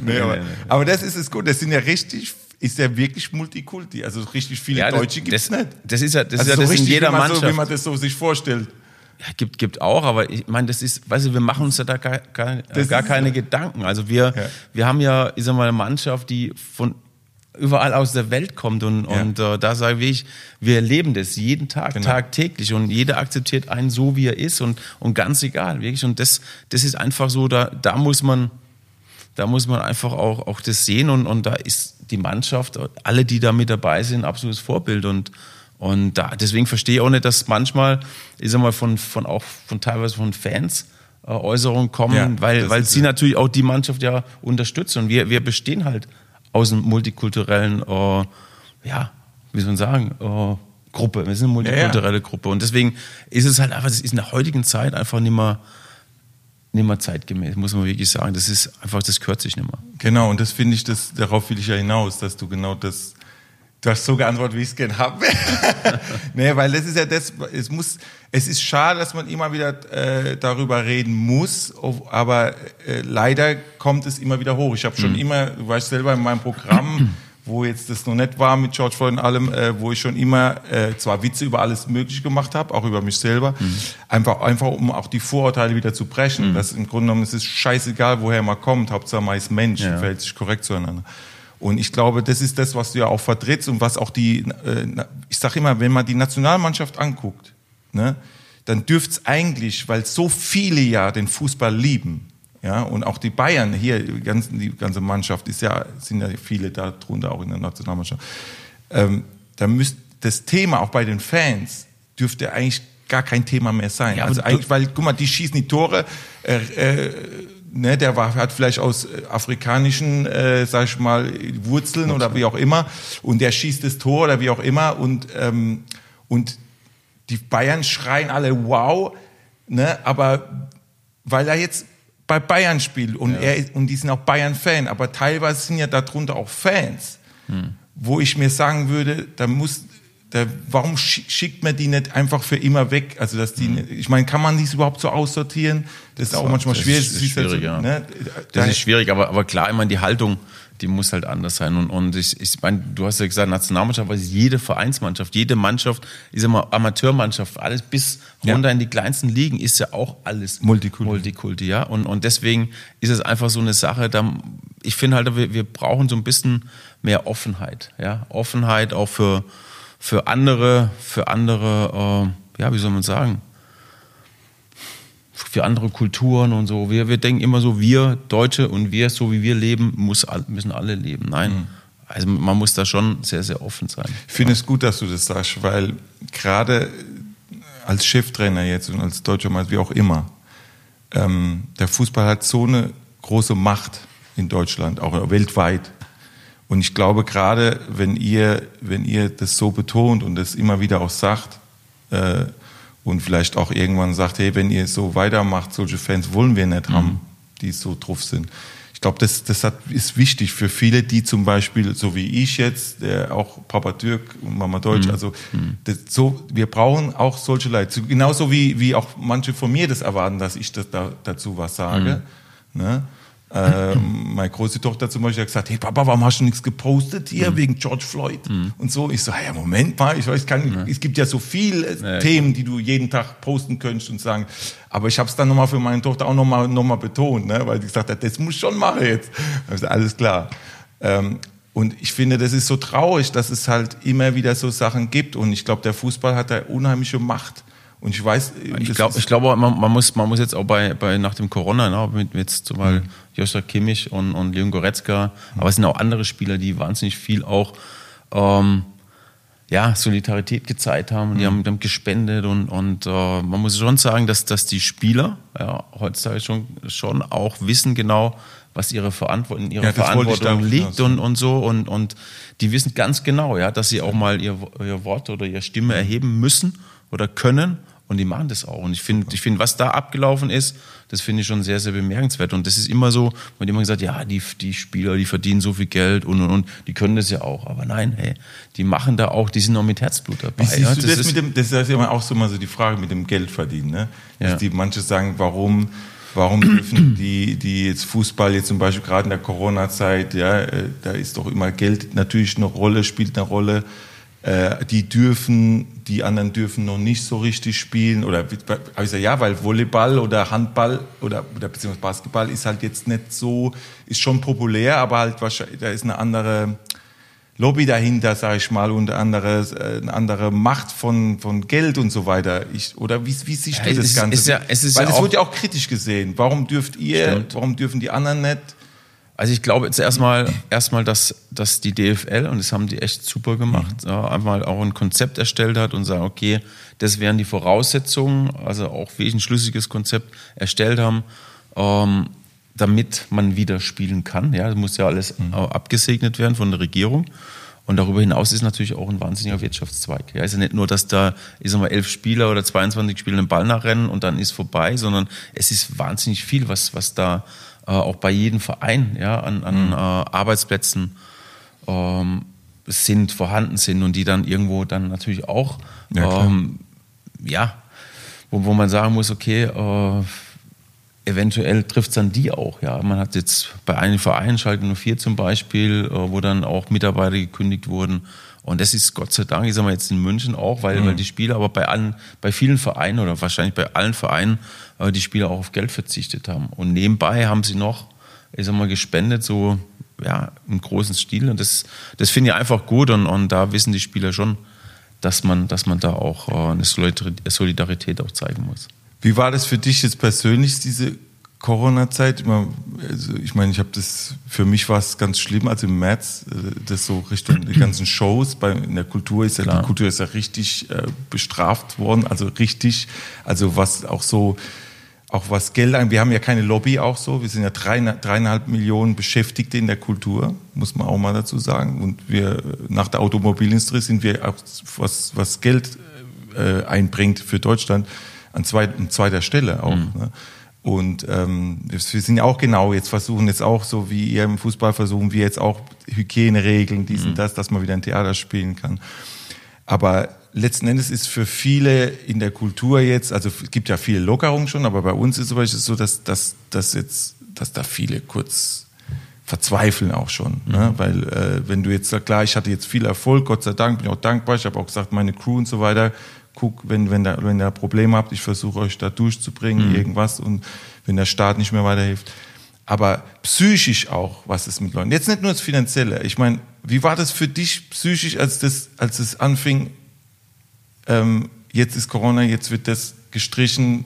Nee, aber, nee, nee. aber das ist es gut. Das sind ja richtig, ist ja wirklich Multikulti. Also richtig viele Ja, Deutsche gibt es nicht. das ist ja- das ist also ja so das in richtig, jeder wie man So, Mannschaft. wie man das so sich vorstellt. Ja, gibt, gibt auch, aber ich meine, das ist, weißt du, wir machen uns ja da gar, gar, gar ist keine so. Gedanken. Also wir, Ja. wir haben ja, ich sag mal, eine Mannschaft, die von überall aus der Welt kommt und, Ja. und äh, da sage ich, wir erleben das jeden Tag, Genau. tagtäglich und jeder akzeptiert einen so, wie er ist und, und ganz egal, wirklich. Und das, das ist einfach so, da, da muss man, da muss man einfach auch, auch das sehen und, und da ist die Mannschaft, alle, die da mit dabei sind, absolutes Vorbild und, und da, deswegen verstehe ich auch nicht, dass manchmal, ich sag mal, von, von auch von teilweise von Fans äh, Äußerungen kommen, Ja, weil, weil sie ja- natürlich auch die Mannschaft ja unterstützen und wir, wir bestehen halt aus einem multikulturellen, äh, ja, wie soll man sagen, äh, Gruppe. Wir sind eine multikulturelle Gruppe und deswegen ist es halt einfach, das ist in der heutigen Zeit einfach nicht mehr, nicht mehr zeitgemäß, muss man wirklich sagen. Das ist einfach, das gehört sich nicht mehr. Genau, und das finde ich, das, darauf will ich ja hinaus, dass du genau das, du hast so geantwortet, wie ich es gern habe. nee, weil das ist ja das, es muss, es ist schade, dass man immer wieder äh, darüber reden muss, aber äh, leider kommt es immer wieder hoch. Ich habe schon immer, du weißt selber in meinem Programm, wo jetzt das noch nicht war mit George Floyd und allem, äh, wo ich schon immer äh, zwar Witze über alles Mögliche gemacht habe, auch über mich selber, einfach, einfach um auch die Vorurteile wieder zu brechen. Das im Grunde genommen es ist scheißegal, woher man kommt, Hauptsache man ist Mensch, Ja. verhält sich korrekt zueinander. Und ich glaube, das ist das, was du ja auch vertrittst und was auch die, äh, ich sage immer, wenn man die Nationalmannschaft anguckt, ne, dann dürft's eigentlich, weil so viele ja den Fußball lieben, ja, und auch die Bayern hier, die ganze, die ganze Mannschaft ist ja, sind ja viele da drunter auch in der Nationalmannschaft. Ähm, da müsste das Thema auch bei den Fans dürfte eigentlich gar kein Thema mehr sein. Ja, also eigentlich, weil, guck mal, die schießen die Tore, äh, äh, ne, der war, hat vielleicht aus äh, afrikanischen, äh, sag ich mal, Wurzeln oder wie auch immer, und der schießt das Tor oder wie auch immer, und, ähm, und die Bayern schreien alle wow, ne, aber weil er jetzt bei Bayern spielt und er ist- und die sind auch Bayern-Fan, aber teilweise sind ja darunter auch Fans, wo ich mir sagen würde, da muss, da, warum schi- schickt man die nicht einfach für immer weg? Also dass die, nicht- ich meine, kann man dies überhaupt so aussortieren? Das ist auch manchmal das schwierig. ist- ist siehst du schwierig, ja. ne? Das Da- ist schwierig, aber, aber klar, ich meine, die Haltung, die muss halt anders sein. Und, und ich, ich meine, du hast ja gesagt, Nationalmannschaft, weil jede Vereinsmannschaft, jede Mannschaft, sag mal, Amateurmannschaft, alles bis Ja. runter in die kleinsten Ligen ist ja auch alles Multikulti. Multikulti, ja. Und, und deswegen ist es einfach so eine Sache, da, ich finde halt, wir, wir brauchen so ein bisschen mehr Offenheit, ja. Offenheit auch für, für andere, für andere, äh, ja, wie soll man sagen, für andere Kulturen und so. Wir, wir denken immer so, wir Deutsche und wir, so wie wir leben, muss, müssen alle leben. Nein. Also man muss da schon sehr, sehr offen sein. Ich finde es gut, dass du das sagst, weil gerade als Cheftrainer jetzt und als deutscher Meister, wie auch immer, ähm, der Fußball hat so eine große Macht in Deutschland, auch weltweit. Und ich glaube, gerade wenn ihr, wenn ihr das so betont und das immer wieder auch sagt, äh, und vielleicht auch irgendwann sagt, hey, wenn ihr so weitermacht, solche Fans wollen wir nicht haben, die so drauf sind. Ich glaube, das, das hat, ist wichtig für viele, die zum Beispiel, so wie ich jetzt, der auch Papa Türk und Mama Deutsch, also das, so, wir brauchen auch solche Leute. So- Genauso wie, wie auch manche von mir das erwarten, dass ich das da, dazu was sage. Ne? Ähm, meine große Tochter zum Beispiel hat gesagt, hey Papa, warum hast du nichts gepostet hier wegen George Floyd und so. Ich so, ja Moment mal, ich weiß, kann, es gibt ja so viele Ja, Themen, die du jeden Tag posten könntest und sagen. Aber ich habe es dann nochmal für meine Tochter auch nochmal noch mal betont, ne? weil sie gesagt hat, das muss ich schon machen jetzt. Also alles klar. Ähm, und ich finde, das ist so traurig, dass es halt immer wieder so Sachen gibt. Und ich glaube, der Fußball hat da unheimliche Macht. Und ich weiß, Ich das glaube, ich glaube, man, man, muss, man muss jetzt auch bei, bei nach dem Corona, ne, mit jetzt zum Beispiel Joshua Kimmich und, und Leon Goretzka, aber es sind auch andere Spieler, die wahnsinnig viel auch ähm, ja, Solidarität gezeigt haben, die, haben, die haben gespendet und, und äh, man muss schon sagen, dass, dass die Spieler ja, heutzutage schon, schon auch wissen genau, was ihre Verantwortung, in ihrer Ja, ich Verantwortung liegt und, und so. Und, und die wissen ganz genau, ja, dass sie auch mal ihr, ihr Wort oder ihre Stimme erheben müssen oder können und die machen das auch. Und ich finde, ich finde, was da abgelaufen ist, das finde ich schon sehr, sehr bemerkenswert. Und das ist immer so, man hat immer gesagt, ja, die, die Spieler, die verdienen so viel Geld und, und, und, die können das ja auch. Aber nein, hey, die machen da auch, die sind auch mit Herzblut dabei. Wie siehst ja, du das, ist- mit dem, das ist ja auch so mal so die Frage mit dem Geld verdienen, ne? Dass Ja. die manche sagen, warum, warum dürfen die, die jetzt Fußball jetzt zum Beispiel gerade in der Corona-Zeit, ja, äh, da ist doch immer Geld natürlich eine Rolle, spielt eine Rolle. Äh, die dürfen, die anderen dürfen noch nicht so richtig spielen oder wie- hab ich gesagt, ja, weil Volleyball oder Handball oder, oder beziehungsweise Basketball ist halt jetzt nicht so, ist schon populär, aber halt wahrscheinlich, da ist eine andere, Lobby dahinter, sage ich mal, und andere, äh, eine andere Macht von, von Geld und so weiter. Ich, oder wie, wie siehst Ja, du es das Ganze? ist ja- es ist Weil ja es auch- wurde ja auch kritisch gesehen. Warum dürft ihr, Stimmt. warum dürfen die anderen nicht? Also ich glaube jetzt erstmal, erstmal, dass, dass die DFL, und das haben die echt super gemacht, ja, einmal auch ein Konzept erstellt hat und sagen, okay, das wären die Voraussetzungen, also auch wirklich ein schlüssiges Konzept erstellt haben, ähm, damit man wieder spielen kann. Ja, das muss ja alles äh, abgesegnet werden von der Regierung. Und darüber hinaus ist natürlich auch ein wahnsinniger Wirtschaftszweig. Ja, ist ja nicht nur, dass da, ich sag mal, elf Spieler oder 22 Spieler den Ball nachrennen und dann ist vorbei, sondern es ist wahnsinnig viel, was, was da auch bei jedem Verein ja, an, an äh, Arbeitsplätzen ähm, sind, vorhanden sind und die dann irgendwo dann natürlich auch, Ja, ähm, ja, wo, wo man sagen muss, okay, äh, eventuell trifft es dann die auch. Ja, man hat jetzt bei einem Verein, Schalke 04 zum Beispiel, äh, wo dann auch Mitarbeiter gekündigt wurden. Und das ist Gott sei Dank, ich sag mal jetzt in München auch, weil, weil die Spieler, aber bei allen, bei vielen Vereinen oder wahrscheinlich bei allen Vereinen, äh, die Spieler auch auf Geld verzichtet haben. Und nebenbei haben sie noch, ich sag mal, gespendet, so ja, im großen Stil. Und das, das finde ich einfach gut und, und da wissen die Spieler schon, dass man, dass man da auch äh, eine Solidar- Solidarität auch zeigen muss. Wie war das für dich jetzt persönlich, diese Corona-Zeit? Ich meine, also ich, meine, ich habe das, für mich war es ganz schlimm, also im März, äh, das so Richtung die ganzen Shows, bei, in der Kultur ist ja, Klar. die Kultur ist ja richtig äh, bestraft worden, also richtig, also was auch so, auch was Geld an, wir haben ja keine Lobby auch so, wir sind ja drei, dreieinhalb Millionen Beschäftigte in der Kultur, muss man auch mal dazu sagen. Und wir, nach der Automobilindustrie sind wir auch, was, was Geld äh, einbringt für Deutschland, an, zweit, an zweiter Stelle auch. Ne? Und ähm, wir sind ja auch genau, jetzt versuchen jetzt auch so wie ihr im Fußball versuchen wir jetzt auch Hygieneregeln, dies und das, dass man wieder ein Theater spielen kann. Aber letzten Endes ist für viele in der Kultur jetzt, also es gibt ja viele Lockerungen schon, aber bei uns ist zum Beispiel so, dass, dass, dass jetzt, dass da viele kurz verzweifeln auch schon. Ne? Weil äh, wenn du jetzt sagst, klar, ich hatte jetzt viel Erfolg, Gott sei Dank, bin ich auch dankbar, ich habe auch gesagt, meine Crew und so weiter, guck, wenn, wenn, da, wenn ihr Probleme habt, ich versuche euch da durchzubringen, irgendwas und wenn der Staat nicht mehr weiterhilft. Aber psychisch auch, was ist mit Leuten? Jetzt nicht nur das Finanzielle. Ich meine, wie war das für dich psychisch, als das, als es anfing, ähm, jetzt ist Corona, jetzt wird das gestrichen,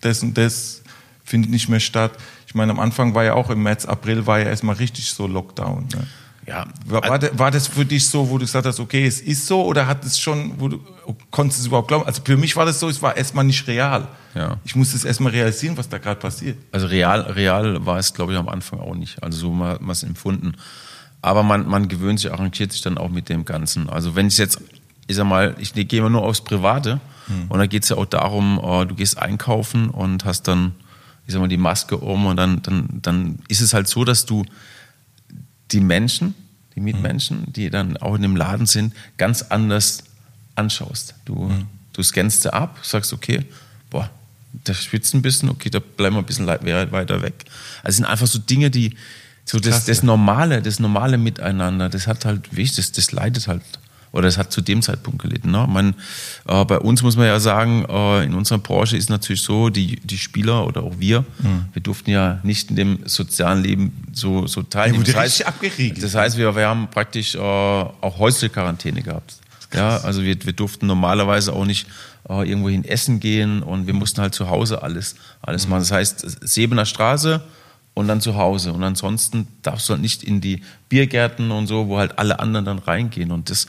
das und das findet nicht mehr statt. Ich meine, am Anfang war ja auch im März, April war ja erstmal richtig so Lockdown. Ne? Ja, War, war, das- für dich so, wo du gesagt hast, okay, es ist so, oder hat es schon, wo du, konntest du es überhaupt glauben? Also für mich war das so, es war erstmal nicht real. Ja. Ich musste es erstmal realisieren, was da gerade passiert. Also real, real war es, glaube ich, am Anfang auch nicht. Also so mal was empfunden. Aber man, man gewöhnt sich, arrangiert sich dann auch mit dem Ganzen. Also wenn ich jetzt, ich sag mal, ich gehe mal nur aufs Private und da geht es ja auch darum, äh, du gehst einkaufen und hast dann, ich sag mal, die Maske um und dann, dann, dann ist es halt so, dass du die Menschen, die Mitmenschen, die dann auch in dem Laden sind, ganz anders anschaust. Du, du scannst sie ab, sagst, okay, boah, der schwitzt ein bisschen, okay, da bleiben wir ein bisschen weiter weg. Also es sind einfach so Dinge, die, so das, das Normale, das normale Miteinander, das hat halt, wie ich, das, das leidet halt. Oder das hat zu dem Zeitpunkt gelitten. Ne? Man, äh, bei uns muss man ja sagen, äh, in unserer Branche ist natürlich so, die, die Spieler oder auch wir, Mhm. wir durften ja nicht in dem sozialen Leben so, so Ja, teilnehmen. wurde das, heißt, abgeriegelt. das heißt, wir, wir haben praktisch äh, auch häusliche Quarantäne gehabt. Ja, also wir, wir durften normalerweise auch nicht äh, irgendwo hin essen gehen und wir mussten halt zu Hause alles, alles Mhm. machen. Das heißt, Sebener Straße und dann zu Hause. Und ansonsten darfst du halt nicht in die Biergärten und so, wo halt alle anderen dann reingehen. Und das,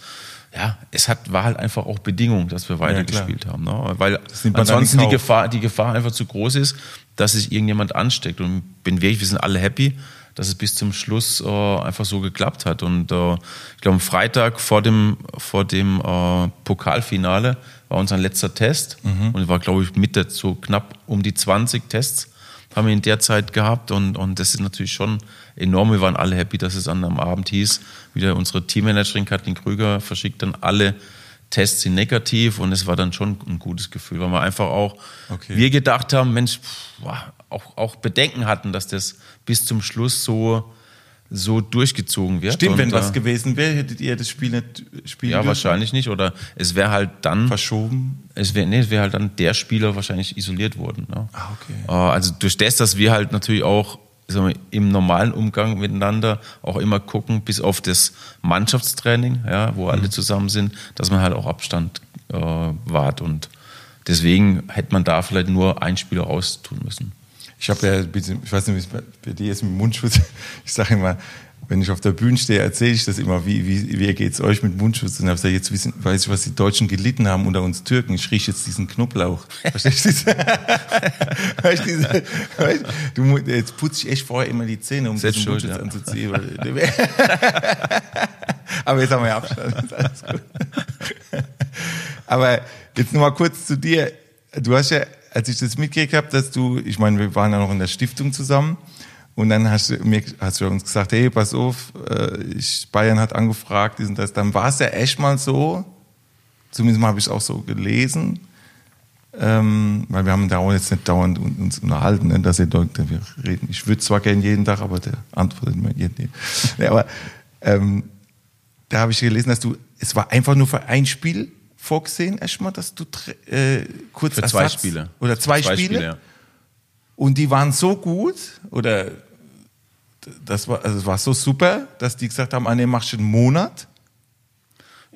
ja, es hat, war halt einfach auch Bedingung, dass wir weitergespielt haben. Ne? Weil ansonsten die. Gefahr, die Gefahr einfach zu groß ist, dass sich irgendjemand ansteckt. Und bin wirklich, wir sind alle happy, dass es bis zum Schluss äh, einfach so geklappt hat. Und äh, ich glaube, am Freitag vor dem, vor dem äh, Pokalfinale war unser letzter Test. Und war, glaube ich, Mitte so knapp um die 20 Tests haben wir in der Zeit gehabt. Und, und das ist natürlich schon enorm. Wir waren alle happy, dass es an am Abend hieß. Wieder unsere Teammanagerin Kathrin Krüger verschickt dann alle Tests sind negativ und es war dann schon ein gutes Gefühl, weil wir einfach auch, Okay. wir gedacht haben, Mensch, pff, auch, auch Bedenken hatten, dass das bis zum Schluss so, so durchgezogen wird. Stimmt, und, wenn was äh, gewesen wäre, hättet ihr das Spiel nicht spielen Ja, dürfen? wahrscheinlich nicht. Oder es wäre halt dann, Verschoben. es wäre nee, es wäre halt dann der Spieler wahrscheinlich isoliert worden. Ne? Ah, okay. Äh, Also durch das, dass wir halt natürlich auch sagen wir, im normalen Umgang miteinander auch immer gucken, bis auf das Mannschaftstraining, ja, wo Mhm. alle zusammen sind, dass man halt auch Abstand äh, wahrt. Und deswegen hätte man da vielleicht nur ein Spieler raustun müssen. Ich habe ja, ich weiß nicht, wie es bei, dir ist mit Mundschutz. Ich sage immer, wenn ich auf der Bühne stehe, erzähle ich das immer, wie, wie, wie geht es euch mit Mundschutz? Und ich sage, jetzt wissen, weiß ich, was die Deutschen gelitten haben unter uns Türken. Ich rieche jetzt diesen Knoblauch. Verstehst du? diese- weißt, du, weißt, du, jetzt putze ich echt vorher immer die Zähne, um Selbst diesen Mundschutz ja. anzuziehen. Aber jetzt haben wir ja Abstand. Aber jetzt noch mal kurz zu dir. Du hast ja, als ich das mitgekriegt habe, dass du, ich meine, wir waren ja noch in der Stiftung zusammen und dann hast du, mir, hast du uns gesagt, hey, pass auf, äh, ich, Bayern hat angefragt, dies und das. Dann war es ja echt mal so, zumindest mal habe ich es auch so gelesen, ähm, weil wir haben da jetzt nicht dauernd un- uns unterhalten, ne, dass ihr dort, wir reden. Ich würde zwar gerne jeden Tag, aber der antwortet mir jeden. Nee, aber ähm, da habe ich gelesen, dass du, es war einfach nur für ein Spiel vorgesehen, erstmal, dass du äh, kurz Für zwei Spiele. oder zwei, Spiele, ja. und die waren so gut oder das war, also es war so super, dass die gesagt haben, ah, nee, machst du einen Monat.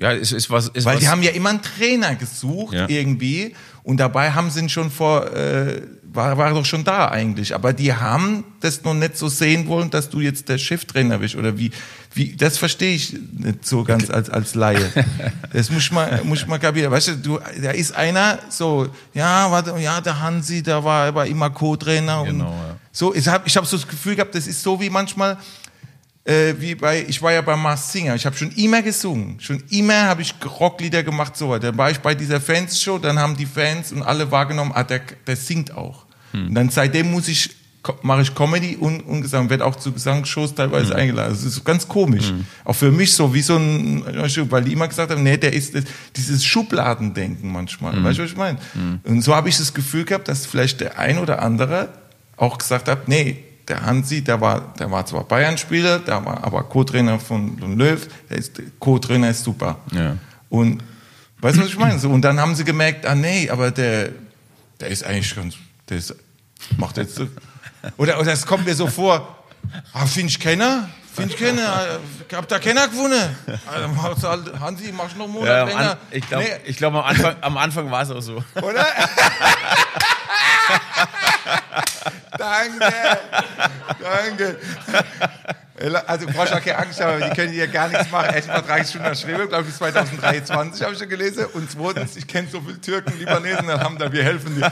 Ja, es ist was. Ist Weil was die haben ja immer einen Trainer gesucht Ja. irgendwie und dabei haben sie schon vor, äh, war, war doch schon da eigentlich. Aber die haben das noch nicht so sehen wollen, dass du jetzt der Cheftrainer bist oder wie, wie, das verstehe ich nicht so ganz als, als Laie. Das muss mal, muss mal kapieren. Weißt du, du, da ist einer so, ja, warte, ja, der Hansi, der war aber immer Co-Trainer Genau, ja. so. Ich habe ich hab so das Gefühl gehabt, das ist so wie manchmal, äh, wie bei, ich war ja bei Mars Singer, ich habe schon immer gesungen, schon immer habe ich Rocklieder gemacht, so weiter. Dann war ich bei dieser Fans-Show, dann haben die Fans und alle wahrgenommen, ah, der, der singt auch. Und dann seitdem muss ich, mache ich Comedy und, und Gesang, werde auch zu Gesangsshows teilweise eingeladen. Das ist ganz komisch. Auch für mich so, wie so ein, weil die immer gesagt haben, nee, der ist das, dieses Schubladendenken manchmal. Weißt du, was ich meine? Und so habe ich das Gefühl gehabt, dass vielleicht der ein oder andere auch gesagt hat, nee, der Hansi, der war, der war zwar Bayern-Spieler, der war aber Co-Trainer von, Löw, der ist, Co-Trainer ist super. Ja. Und weißt du, was ich meine? So, und dann haben sie gemerkt, ah nee, aber der, der ist eigentlich ganz, der ist, macht jetzt so. Oder, oder es kommt mir so vor, ah, finde ich keiner? Finde ich hab da keiner gewonnen. Also, halt, Hansi, machst noch einen Monat Ja, länger? An, ich glaube, Nee, ich glaub, am Anfang, am Anfang war es auch so. oder? danke, danke. Also, du brauchst auch keine Angst haben, die können hier gar nichts machen. Erst mal 30 Stunden geschrieben, glaube ich, bis 2023 habe ich schon gelesen. Und zweitens, ich kenne so viele Türken, Libanesen, dann haben da, wir helfen dir.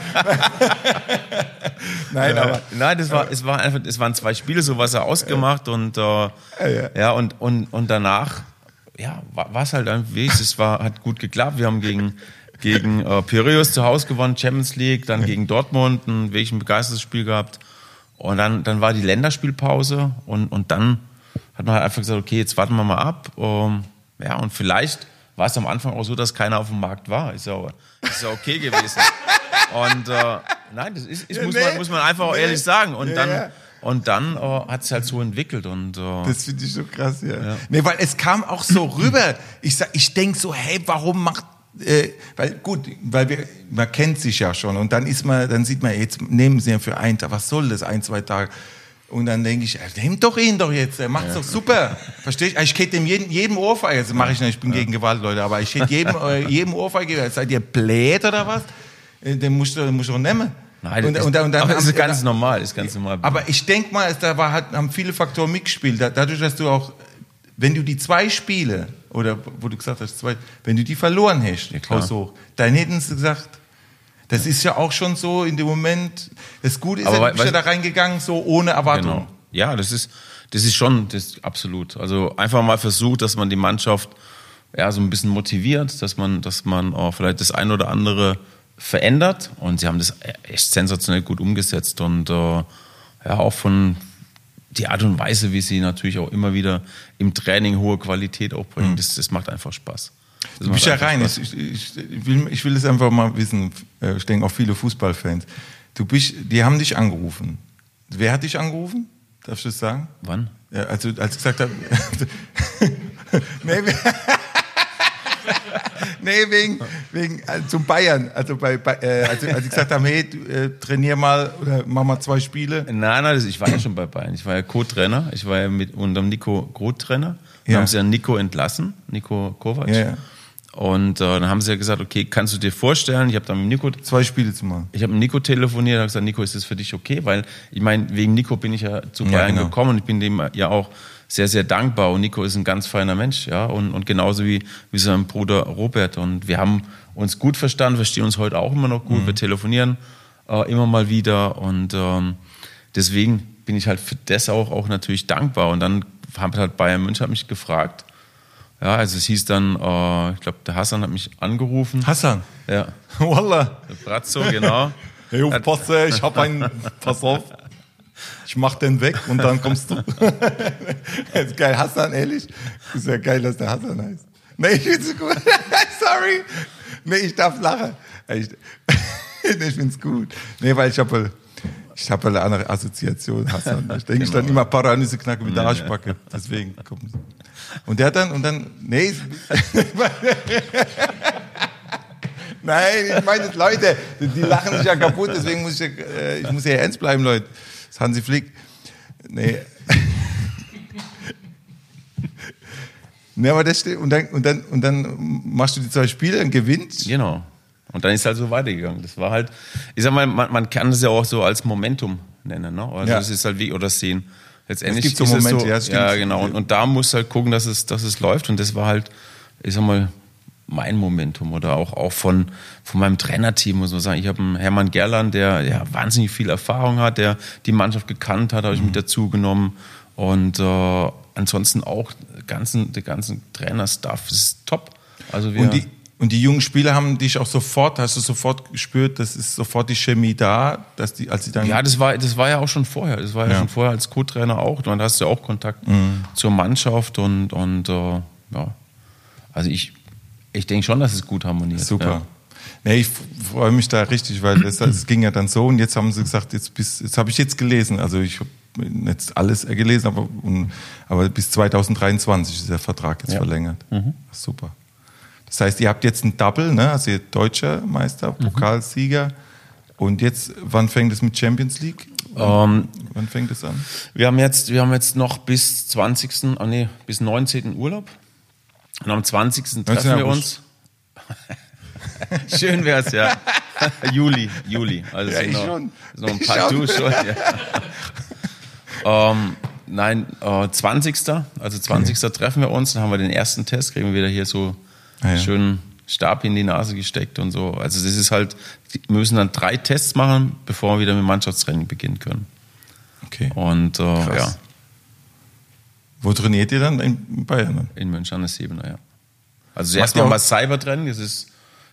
Nein, aber. Nein, das war, es war einfach, es waren zwei Spiele, so was er ausgemacht und äh, ja. und, und, und danach, ja, war es halt ein Weg. Es war, hat gut geklappt. Wir haben gegen, gegen äh, Piraeus zu Hause gewonnen, Champions League, dann gegen Dortmund ein wirklich ein begeistertes Spiel gehabt. Und dann, dann war die Länderspielpause und, und dann hat man halt einfach gesagt, okay, jetzt warten wir mal ab. Ähm, ja, und vielleicht war es am Anfang auch so, dass keiner auf dem Markt war. Ist ja, ist ja okay gewesen. Und äh, nein, das ist, ist Ja, muss, nee. man, muss man einfach auch Nee. ehrlich sagen. Und Ja, dann, ja. und dann äh, hat es halt so entwickelt. Und äh, Das finde ich so krass, ja. Nee, weil es kam auch so rüber. Ich sag, ich denk so, hey, warum macht äh, weil gut, weil wir, man kennt sich ja schon und dann ist man, dann sieht man, jetzt nehmen sie ja für einen Tag, was soll das, ein, zwei Tage. Und dann denke ich, nimm doch ihn doch jetzt, er macht's doch super. Verstehst du? Ich hätte dem jeden, jedem Ohrfeige, das mache ich nicht, ich bin gegen Gewalt, Leute, aber ich hätte jedem, äh, jedem Ohrfeige, seid ihr blöd oder was? Äh, Den musst du, den musst du nehmen. Nein, Und- das, und- und dann aber das ist haben- ganz normal, ist ganz normal. Aber ich denke mal, da war, hat, haben viele Faktoren mitgespielt. Da, dadurch, dass du auch, wenn du die zwei Spiele, oder wo du gesagt hast, zwei, wenn du die verloren hast, klar. Haus hoch, dann hätten sie gesagt, das ist ja auch schon so in dem Moment, das Gute ist Aber ja, wei- du bist ja da reingegangen, so ohne Erwartung. Genau. Ja, das ist, das ist schon, das ist absolut. Also einfach mal versucht, dass man die Mannschaft ja so ein bisschen motiviert, dass man, dass man auch vielleicht das ein oder andere verändert. Und sie haben das echt sensationell gut umgesetzt und äh, ja auch von die Art und Weise, wie sie natürlich auch immer wieder im Training hohe Qualität auch bringen, das, das macht einfach Spaß. Das Du bist ja rein. Ich, ich, ich, will, ich will es einfach mal wissen. äh, Ich denke auch viele Fußballfans. Du bist, die haben dich angerufen. Wer hat dich angerufen? Darfst du das sagen? Wann? Ja, also als ich gesagt habe, nee, nee, wegen, wegen also zum Bayern. Also bei, bei äh, also, als ich gesagt habe, hey, du, äh, trainier mal oder mach mal zwei Spiele. Nein, nein, ich war ja schon bei Bayern. Ich war ja Co-Trainer. Ich war ja mit unserem Nico Groth-Trainer. Dann Ja. haben sie ja Nico entlassen, Nico Kovac. Ja, ja. Und äh, dann haben sie ja gesagt, okay, kannst du dir vorstellen, ich habe dann mit Nico, Zwei Spiele zu machen. ich habe mit Nico telefoniert, habe gesagt, Nico, ist das für dich okay? Weil ich meine, wegen Nico bin ich ja zu Ja, Bayern genau. gekommen und ich bin dem ja auch sehr, sehr dankbar. Und Nico ist ein ganz feiner Mensch, ja, und, und genauso wie, wie sein Bruder Robert. Und wir haben uns gut verstanden, verstehen uns heute auch immer noch Mhm. gut. Wir telefonieren äh, immer mal wieder und ähm, deswegen bin ich halt für das auch, auch natürlich dankbar. Und dann hat halt Bayern München hat mich gefragt. Ja, also es hieß dann, äh, ich glaube, der Hassan hat mich angerufen. Hassan. Ja, Wallah. der Brazzo, genau. Hey, aufpasse, ich hab einen, pass auf. Ich mach den weg und dann kommst du. das ist geil, Hassan, ehrlich. Ist ja geil, dass der Hassan heißt. Nee, ich find's gut. Sorry. Nee, ich darf lachen. Ich, nee, ich find's gut. Nee, weil ich habe ich hab eine andere Assoziation, Hassan. Ich denke ich dann immer Paranüsse knacken mit der Arschbacke. Deswegen kommt Und der hat dann, und dann, nee, Nein, ich meine Leute, die lachen sich ja kaputt, deswegen muss ich, äh, ich muss ja ernst bleiben, Leute. Hansi Flick. Nee. Nee, aber das steht, und dann, und dann, und dann machst du die zwei Spiele, dann gewinnt. Genau. Und dann ist halt so weitergegangen. Das war halt, ich sag mal, man, man kann das ja auch so als Momentum nennen, ne? Also Ja. das ist halt wie, oder sehen. Letztendlich Es gibt so ist Momente, es so, ja, ja, genau. Und, und da muss halt gucken, dass es, dass es läuft. Und das war halt, ich sag mal, mein Momentum oder auch, auch von, von meinem Trainerteam, muss man sagen. Ich habe einen Hermann Gerland, der ja, wahnsinnig viel Erfahrung hat, der die Mannschaft gekannt hat, habe ich Mhm. mit dazu genommen. Und äh, ansonsten auch ganzen, der ganzen Trainerstaff ist top. Also wir, Und die, und die jungen Spieler haben dich auch sofort, hast du sofort gespürt, das ist sofort die Chemie da, dass die, als sie dann. Ja, das war, das war ja auch schon vorher. Das war ja, Ja. schon vorher als Co-Trainer auch. Dann hast du ja auch Kontakt zur Mannschaft und, und äh, ja. Also ich, ich denke schon, dass es gut harmoniert. Super. Ja. Nee, ich freue mich da richtig, weil das, das ging ja dann so und jetzt haben sie gesagt, jetzt bis, jetzt habe ich jetzt gelesen, also ich habe jetzt alles gelesen, aber, und, aber bis 2023 ist der Vertrag jetzt Ja. verlängert. Super. Das heißt, ihr habt jetzt ein Double, ne? also ihr deutscher Meister, Pokalsieger und jetzt, wann fängt es mit Champions League? Ähm, Wann fängt es an? wir haben jetzt, wir haben jetzt noch bis 20. Ah, nee, bis 19. Urlaub. Und am 20. treffen 19. wir August. uns. Schön wär's, ja. Juli, Juli. Also Ja, ich noch, schon. sind noch ein paar schon. Ja. ähm, nein, äh, 20. Also 20. treffen wir uns, dann haben wir den ersten Test, kriegen wir wieder hier so Ah, ja. schön Stab in die Nase gesteckt und so. Also das ist halt, wir müssen dann drei Tests machen, bevor wir wieder mit Mannschaftstraining beginnen können. Okay. Und äh, ja, Wo trainiert ihr dann? In Bayern? dann? in München an der Siebener, ja. Also zuerst mal auch- Cybertraining, das ist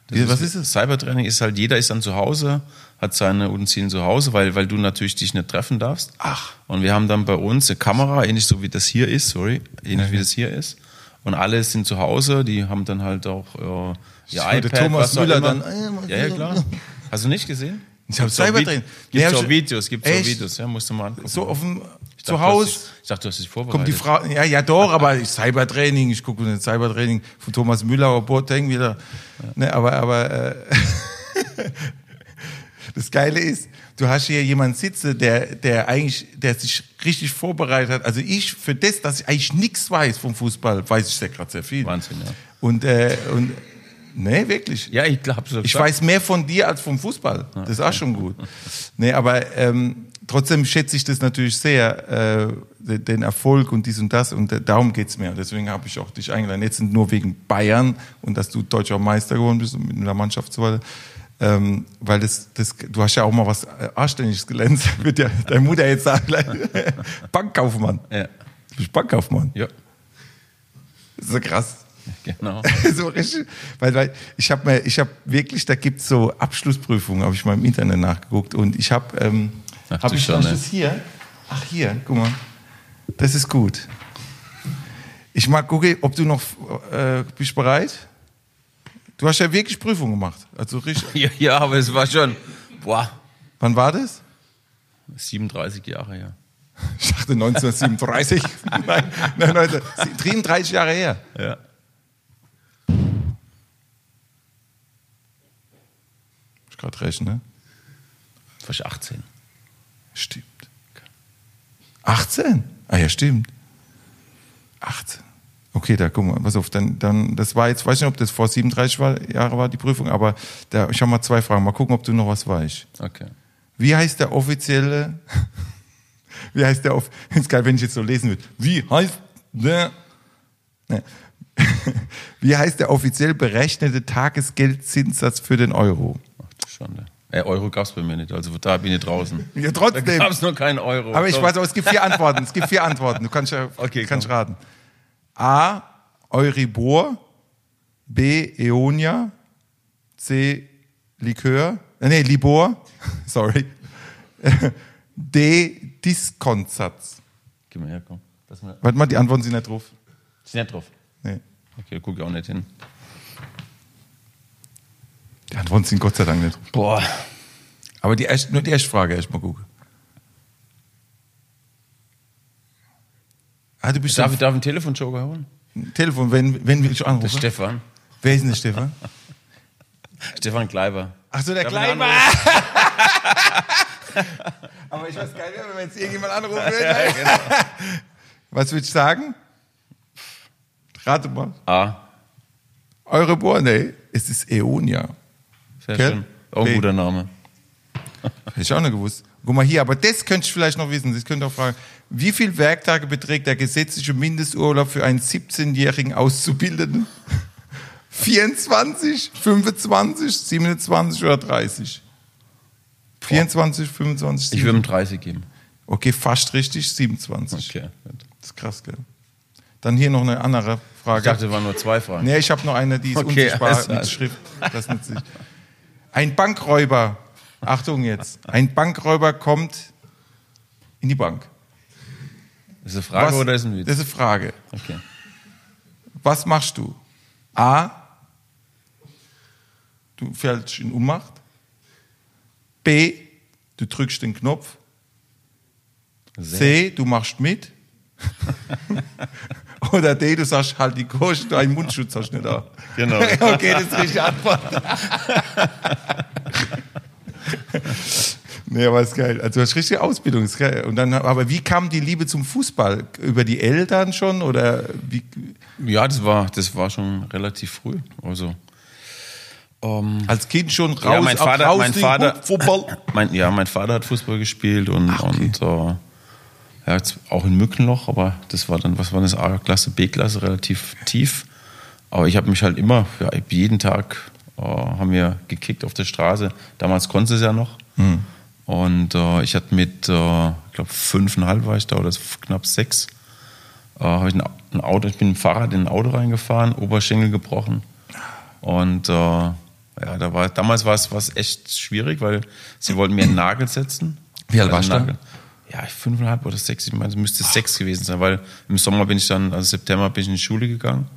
das Wie- was ist es? Cybertraining ist halt, jeder ist dann zu Hause, hat seine Utensilien zu Hause, weil, weil du natürlich dich nicht treffen darfst. Ach. Und wir haben dann bei uns eine Kamera, ähnlich so wie das hier ist, sorry, ähnlich Ja, wie ja. das hier ist. Und alle sind zu Hause, die haben dann halt auch äh, ihr iPad, Thomas auch Müller dann, äh, Ja, ja, klar. Hast du nicht gesehen? Ich hab Gibt's auch Cybertraining. Gibt's ich- auch Videos, gibt's auch Echt? Videos, ja, musst du mal angucken. So auf dem, Ich dachte, zu du hast Hause? dich- Ich dachte, du hast dich vorbereitet. Kommt die Frau, ja, ja doch, aber Cybertraining, ich gucke ein Cybertraining von Thomas Müller oder Boateng wieder. Ne, aber, aber, äh, Das Geile ist, du hast hier jemanden sitzen, der, der eigentlich, der sich richtig vorbereitet hat. Also ich, für das, dass ich eigentlich nichts weiß vom Fußball, weiß ich sehr gerade sehr viel. Wahnsinn, ja. Und, äh, und, nee, wirklich. Ja, ich glaube so. Ich weiß mehr von dir als vom Fußball. Das ist auch schon gut. Nee, aber ähm, trotzdem schätze ich das natürlich sehr, äh, de- den Erfolg und dies und das. Und äh, darum geht's mir. Deswegen habe ich auch dich eingeladen. Jetzt sind nur wegen Bayern und dass du deutscher Meister geworden bist und mit einer Mannschaft so weiter. Ähm, weil das, das, du hast ja auch mal was äh, Anständiges gelernt, wird ja deine Mutter jetzt sagen. Bankkaufmann. Ja. Du bist Bankkaufmann. Ja, Das ist so krass. genau. so richtig, weil, weil ich habe mir, ich habe wirklich, da gibt's so Abschlussprüfungen, habe ich mal im Internet nachgeguckt und ich habe, ähm, Ach, habe du ich schon, ne? das hier? Ach hier, guck mal, das ist gut. Ich mag gucken, ob du noch, äh, bist bereit? Du hast ja wirklich Prüfungen gemacht, also richtig. Ja, ja, aber es war schon, boah, Wann war das? 37 Jahre, ja. Ich dachte 1937. nein, nein, 19, 33 Jahre her. Ja. Ich gerade recht, ne? War ich 18. Stimmt. 18? Ah ja, stimmt. 18. Okay, da guck mal, pass auf, dann, dann, das war jetzt, weiß nicht, ob das vor 37 war, Jahre war, die Prüfung, aber da, ich habe mal zwei Fragen. Mal gucken, ob du noch was weißt. Okay. Wie heißt der offizielle, wie heißt der, ist geil, wenn ich jetzt so lesen würde. Wie heißt der, ne. wie heißt der offiziell berechnete Tagesgeldzinssatz für den Euro? Ach du Schande. Äh, Euro gab es bei mir nicht, also da bin ich draußen. Ja, Da trotzdem. gab es noch keinen Euro. Aber ich Komm. weiß auch, es gibt vier Antworten. Es gibt vier Antworten. Du kannst ja Okay, kannst komm. raten. A. Euribor. B. Eonia. C. Likör. Äh, nee, Libor. Sorry. D. Diskontsatz. Gib mal her, komm. Warte mal, die Antworten sind nicht drauf. ist nicht drauf. Nee. Okay, guck ich auch nicht hin. Die Antworten sind Gott sei Dank nicht. Boah. Aber die erste, nur die erste Frage erst mal gucken. Ah, du bist Darf ich darf ich einen Telefonjoker holen? Telefon, wenn, wenn will ich Das anrufen? ist Stefan. Wer ist denn der Stefan? Stefan Kleiber. Ach so, der Darf einen Aber ich weiß geil, wenn jetzt irgendjemand anrufen würde. Was würdest du sagen? Rate mal. A. Euribor? Nee, es ist Eonia. Sehr Gell? schön. Auch ein guter Name. Hätte ich auch nicht gewusst. Guck mal hier, aber das könnte ich vielleicht noch wissen. Das könnte auch fragen. Wie viele Werktage beträgt der gesetzliche Mindesturlaub für einen 17-jährigen Auszubildenden? 24, 25, 27 oder 30? 24, 25, Ich würde ihm 30 geben. Okay, fast richtig, 27. Okay. Das ist krass, gell? Dann hier noch eine andere Frage. Ich dachte, es waren nur zwei Fragen. Nee, ich habe noch eine, die ist Okay, unsichtbar mit. Schrift. Das nützt sich. Ein Bankräuber, Achtung jetzt, ein Bankräuber kommt in die Bank. Ist eine Frage Was- oder ist ein Witz? Das ist eine Frage. Okay. Was machst du? A. Du fällst in Ohnmacht. B. Du drückst den Knopf. C. Du machst mit. Oder D. Du sagst, halt die Kost, du einen Mundschutz hast nicht da. Genau. okay, das ist die richtige Antwort. nee, aber ist geil. Also du hast richtige Ausbildung. Ist geil. Und dann, aber wie kam die Liebe zum Fußball? Über die Eltern schon? Oder wie? Ja, das war, das war schon relativ früh. Also, ähm, Als Kind schon raus, ja, mein Vater, raus mein Vater, Fußball. mein, ja, mein Vater hat Fußball gespielt und, Ach, okay. und äh, ja, jetzt auch in Mückenloch, aber das war dann, was war das, A-Klasse, B-Klasse, relativ tief. Aber ich habe mich halt immer, ja, jeden Tag äh, haben wir gekickt auf der Straße. Damals konnte es ja noch. Hm. Und äh, ich hatte mit, äh, ich glaube, fünfeinhalb war ich da oder knapp sechs, äh, habe ich ein, Auto, ich bin mit dem Fahrrad in ein Auto reingefahren, Oberschenkel gebrochen. Und äh, ja, da war, damals war es, echt schwierig, weil sie wollten mir einen Nagel setzen. Wie alt Also warst du. Ja, fünfeinhalb oder sechs, ich meine, es müsste sechs gewesen sein, weil im Sommer bin ich dann, also September bin ich in die Schule gegangen.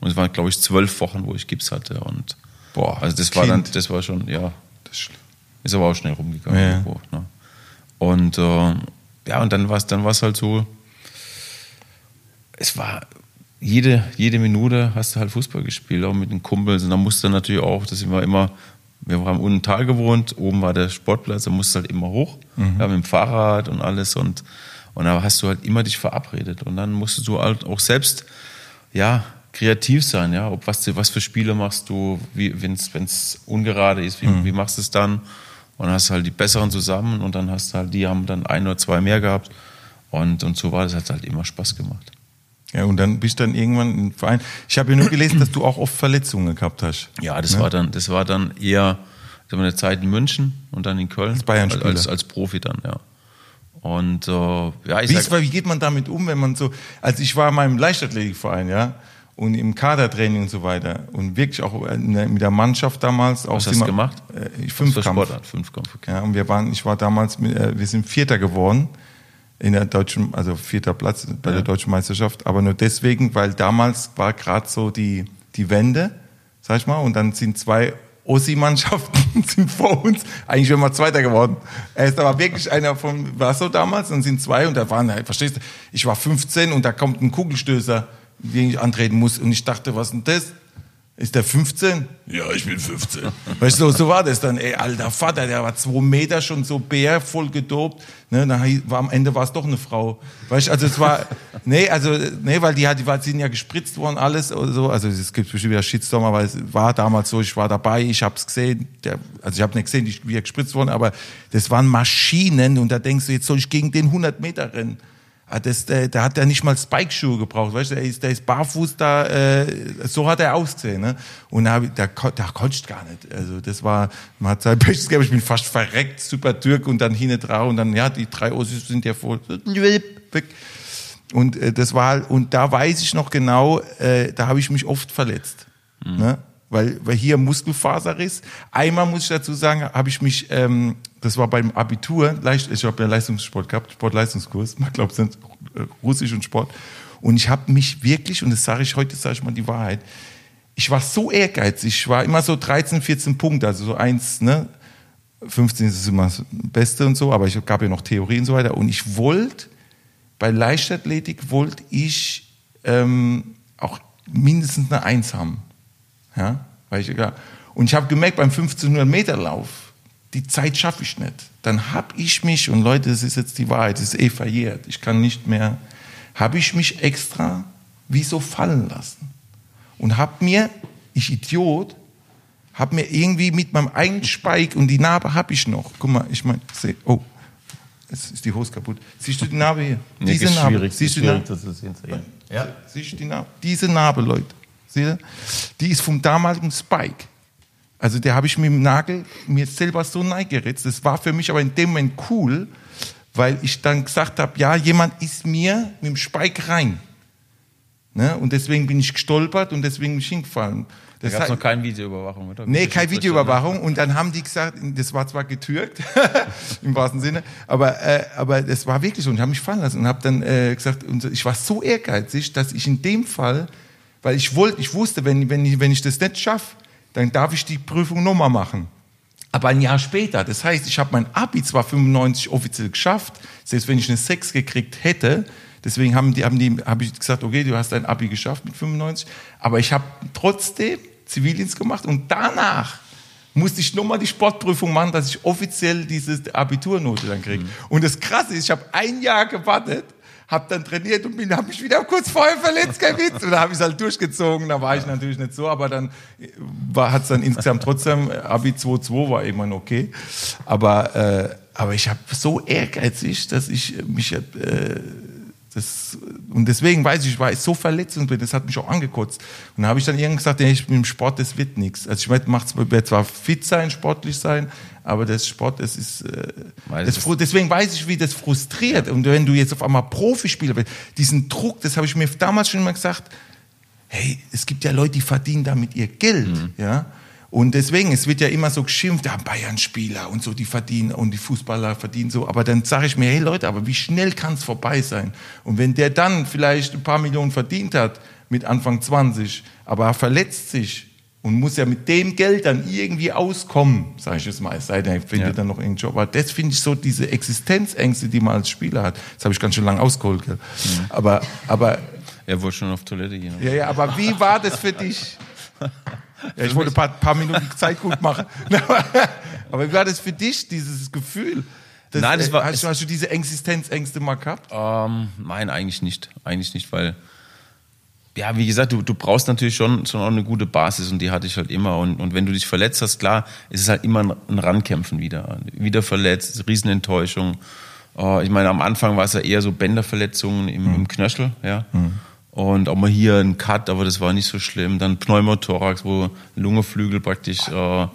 Und es waren, glaube ich, zwölf Wochen, wo ich Gips hatte. Und Boah, also das war dann, Kind. das war schon, ja, Das ist aber auch schnell rumgegangen. Ja. irgendwo, ne? Und äh, ja, und dann war es dann war's halt so, es war jede, jede Minute hast du halt Fußball gespielt, auch mit den Kumpels. Und dann musste natürlich auch, das sind wir immer wir haben unten im Tal gewohnt, oben war der Sportplatz, da musst du halt immer hoch, Mhm. ja, mit dem Fahrrad und alles und, und da hast du halt immer dich verabredet und dann musstest du halt auch selbst, ja, kreativ sein, ja, ob was, was für Spiele machst du, wie, wenn's, wenn's ungerade ist, Mhm. wie, wie machst du es dann und dann hast du halt die Besseren zusammen und dann hast du halt, die haben dann ein oder zwei mehr gehabt und, und so war das, hat halt immer Spaß gemacht. Ja, und dann bist du dann irgendwann im Verein. Ich habe ja nur gelesen, dass du auch oft Verletzungen gehabt hast. Ja, das war dann, das war dann eher sagen wir, eine Zeit in München und dann in Köln. Als Bayern-Spieler. Als, als Profi dann, ja. Und äh, ja, ich Wie, sag, ist, wie geht man damit um, wenn man so, also ich war in meinem Leichtathletikverein, ja, und im Kadertraining und so weiter und wirklich auch in der- mit der Mannschaft damals. Auch was hast du gemacht? Äh, ich Fünfkampf. Fünfkampf, okay. Ja, und wir waren, ich war damals, mit, äh, wir sind Vierter geworden in der deutschen, also vierter Platz bei der deutschen Meisterschaft, aber nur deswegen, weil damals war gerade so die die Wende, sag ich mal, und dann sind zwei Ossi-Mannschaften sind vor uns eigentlich immer Zweiter geworden. Er ist aber wirklich einer von, war so damals, und sind zwei und da waren, halt, verstehst du, ich war 15 und da kommt ein Kugelstößer, den ich antreten muss und ich dachte, was denn das? Ist der 15? Ja, ich bin 15. Weißt du, so war das dann. Ey, alter Vater, der war zwei Meter schon so bär, voll gedopt. Ne, dann war, am Ende war es doch eine Frau. Weißt du, also es war, nee, also, nee, weil die hat, die war, sind ja gespritzt worden, alles oder so. Also es gibt bestimmt wieder Shitstorm, aber es war damals so, ich war dabei, ich hab's gesehen. Der, also ich habe nicht gesehen, wie er gespritzt worden, aber das waren Maschinen und da denkst du, jetzt soll ich gegen den 100 Meter rennen. Ah, Das, der, der hat ja nicht mal Spike-Schuhe gebraucht, weißt du, der ist, der ist barfuß da, äh, so hat er ausgesehen, ne? Und da, da, da konnte ich gar nicht. Also das war, man hat sein Pech gehabt, ich bin fast verreckt, super Türk und dann hin drauf und dann, ja, die drei Ossis sind ja voll, weg. Und äh, das war, halt- und da weiß ich noch genau, äh, da habe ich mich oft verletzt. Ne? Weil, weil hier Muskelfaserriss. Einmal muss ich dazu sagen, habe ich mich, ähm, das war beim Abitur, ich habe ja Leistungssport gehabt, Sportleistungskurs, man glaubt, es äh, Russisch und Sport. Und ich habe mich wirklich, und das sage ich heute, sage ich mal die Wahrheit, ich war so ehrgeizig, ich war immer so 13, 14 Punkte, also so eins, ne? 15 ist immer das Beste und so, aber ich gab ja noch Theorie und so weiter. Und ich wollte, bei Leichtathletik wollte ich ähm, auch mindestens eine Eins haben. Ja, weil ich, ja. Und ich habe gemerkt, beim 1500 Meter Lauf, die Zeit schaffe ich nicht. Dann habe ich mich, und Leute, das ist jetzt die Wahrheit, das ist eh verjährt, ich kann nicht mehr, habe ich mich extra wie so fallen lassen. Und habe mir, ich Idiot, habe mir irgendwie mit meinem eigenen Spike, und die Narbe habe ich noch, guck mal, ich meine, oh, jetzt ist die Hose kaputt. Siehst du die Narbe hier? Nee, Diese ist Narbe. schwierig, Siehst du die Narbe? Ja. Siehst du die Narbe? Diese Narbe, Leute. Seht ihr? Die ist vom damaligen Spike. Also der habe ich mit dem Nagel mir selber so neigeritzt. Das war für mich aber in dem Moment cool, weil ich dann gesagt habe, ja, jemand ist mir mit dem Spike rein. Ne? Und deswegen bin ich gestolpert und deswegen bin ich hingefallen. Da Das gab es noch keine Videoüberwachung, oder? Nee, keine Videoschiedsrichter, Videoüberwachung. Und dann haben die gesagt, das war zwar getürkt, im wahrsten Sinne, aber, äh, aber das war wirklich so. Und ich habe mich fallen lassen und habe dann äh, gesagt, ich war so ehrgeizig, dass ich in dem Fall, weil ich wollte, ich wusste, wenn, wenn, ich, wenn ich das nicht schaffe, dann darf ich die Prüfung nochmal machen. Aber ein Jahr später, das heißt, ich habe mein Abi zwar 95 offiziell geschafft, selbst wenn ich eine 6 gekriegt hätte, deswegen haben die, haben die, habe ich gesagt, okay, du hast dein Abi geschafft mit 95, aber ich habe trotzdem Zivildienst gemacht und danach musste ich nochmal die Sportprüfung machen, dass ich offiziell diese Abiturnote dann kriege. Und das Krasse ist, ich habe ein Jahr gewartet, habe dann trainiert und bin, habe mich wieder kurz vorher verletzt, kein Witz. Und da habe ich es halt durchgezogen, da war ich natürlich nicht so, aber dann hat es dann insgesamt trotzdem, äh, Abi 2.2 war irgendwann okay. Aber, äh, aber ich habe so ehrgeizig, dass ich mich, äh, das, und deswegen weiß ich, ich war so verletzt und das hat mich auch angekotzt. Und da habe ich dann irgendwann gesagt, ja, ich mit dem Sport, das wird nichts. Also ich werde zwar fit sein, sportlich sein, aber das Sport, das ist, äh, das, deswegen weiß ich, wie das frustriert. Und wenn du jetzt auf einmal Profispieler bist, diesen Druck, das habe ich mir damals schon mal gesagt, hey, es gibt ja Leute, die verdienen damit ihr Geld, ja. Und deswegen, es wird ja immer so geschimpft, ja, Bayern-Spieler und so, die verdienen und die Fußballer verdienen so. Aber dann sage ich mir, hey Leute, aber wie schnell kann es vorbei sein? Und wenn der dann vielleicht ein paar Millionen verdient hat mit Anfang 20, aber er verletzt sich und muss ja mit dem Geld dann irgendwie auskommen, sage ich jetzt mal, es sei denn, er findet Ja. dann noch irgendeinen Job. Aber das finde ich so, diese Existenzängste, die man als Spieler hat. Das habe ich ganz schön lange ausgeholt. Gell? Aber, aber Er wollte schon auf Toilette gehen. ja, ja, aber wie war das für dich? Ja, ich wollte ein paar, paar Minuten Zeit gut machen. Aber wie war das für dich, dieses Gefühl? Das, Nein, das war- hast, du, hast du diese Existenzängste mal gehabt? Ähm, nein, eigentlich nicht. Eigentlich nicht, weil, ja, wie gesagt, du, du brauchst natürlich schon, schon auch eine gute Basis und die hatte ich halt immer. Und, und wenn du dich verletzt hast, klar, ist es halt immer ein, ein Rankämpfen wieder. Wieder verletzt, Riesenenttäuschung. Äh, ich meine, am Anfang war es ja eher so Bänderverletzungen im, im Knöchel, ja. Und auch mal hier ein Cut, aber das war nicht so schlimm. Dann Pneumothorax, wo Lungeflügel praktisch. Äh, Ja,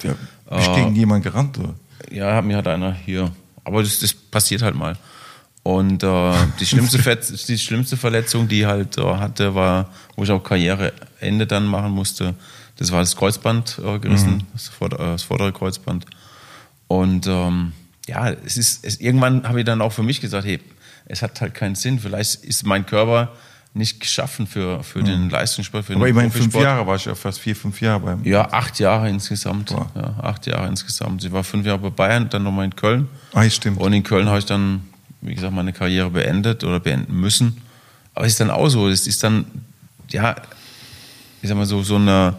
bist du gegen jemanden gerannt, oder? ja, mir hat einer hier. Aber das, das passiert halt mal. Und äh, die, schlimmste die schlimmste Verletzung, die halt äh, hatte, war, wo ich auch Karriereende dann machen musste. Das war das Kreuzband äh, gerissen, das, vorder äh, das vordere Kreuzband. Und ähm, ja, es ist, es, irgendwann habe ich dann auch für mich gesagt, hey, es hat halt keinen Sinn. Vielleicht ist mein Körper nicht geschaffen für, für den Leistungssport, für Aber den immerhin fünf Profisport. Jahre war ich ja fast vier, fünf Jahre beim. Ja, acht Jahre insgesamt. Boah. Ja, acht Jahre insgesamt. Ich war fünf Jahre bei Bayern, dann nochmal in Köln. Ah, stimmt. Und in Köln habe ich dann, wie gesagt, meine Karriere beendet oder beenden müssen. Aber es ist dann auch so, es ist dann, ja, ich sag mal so, so eine,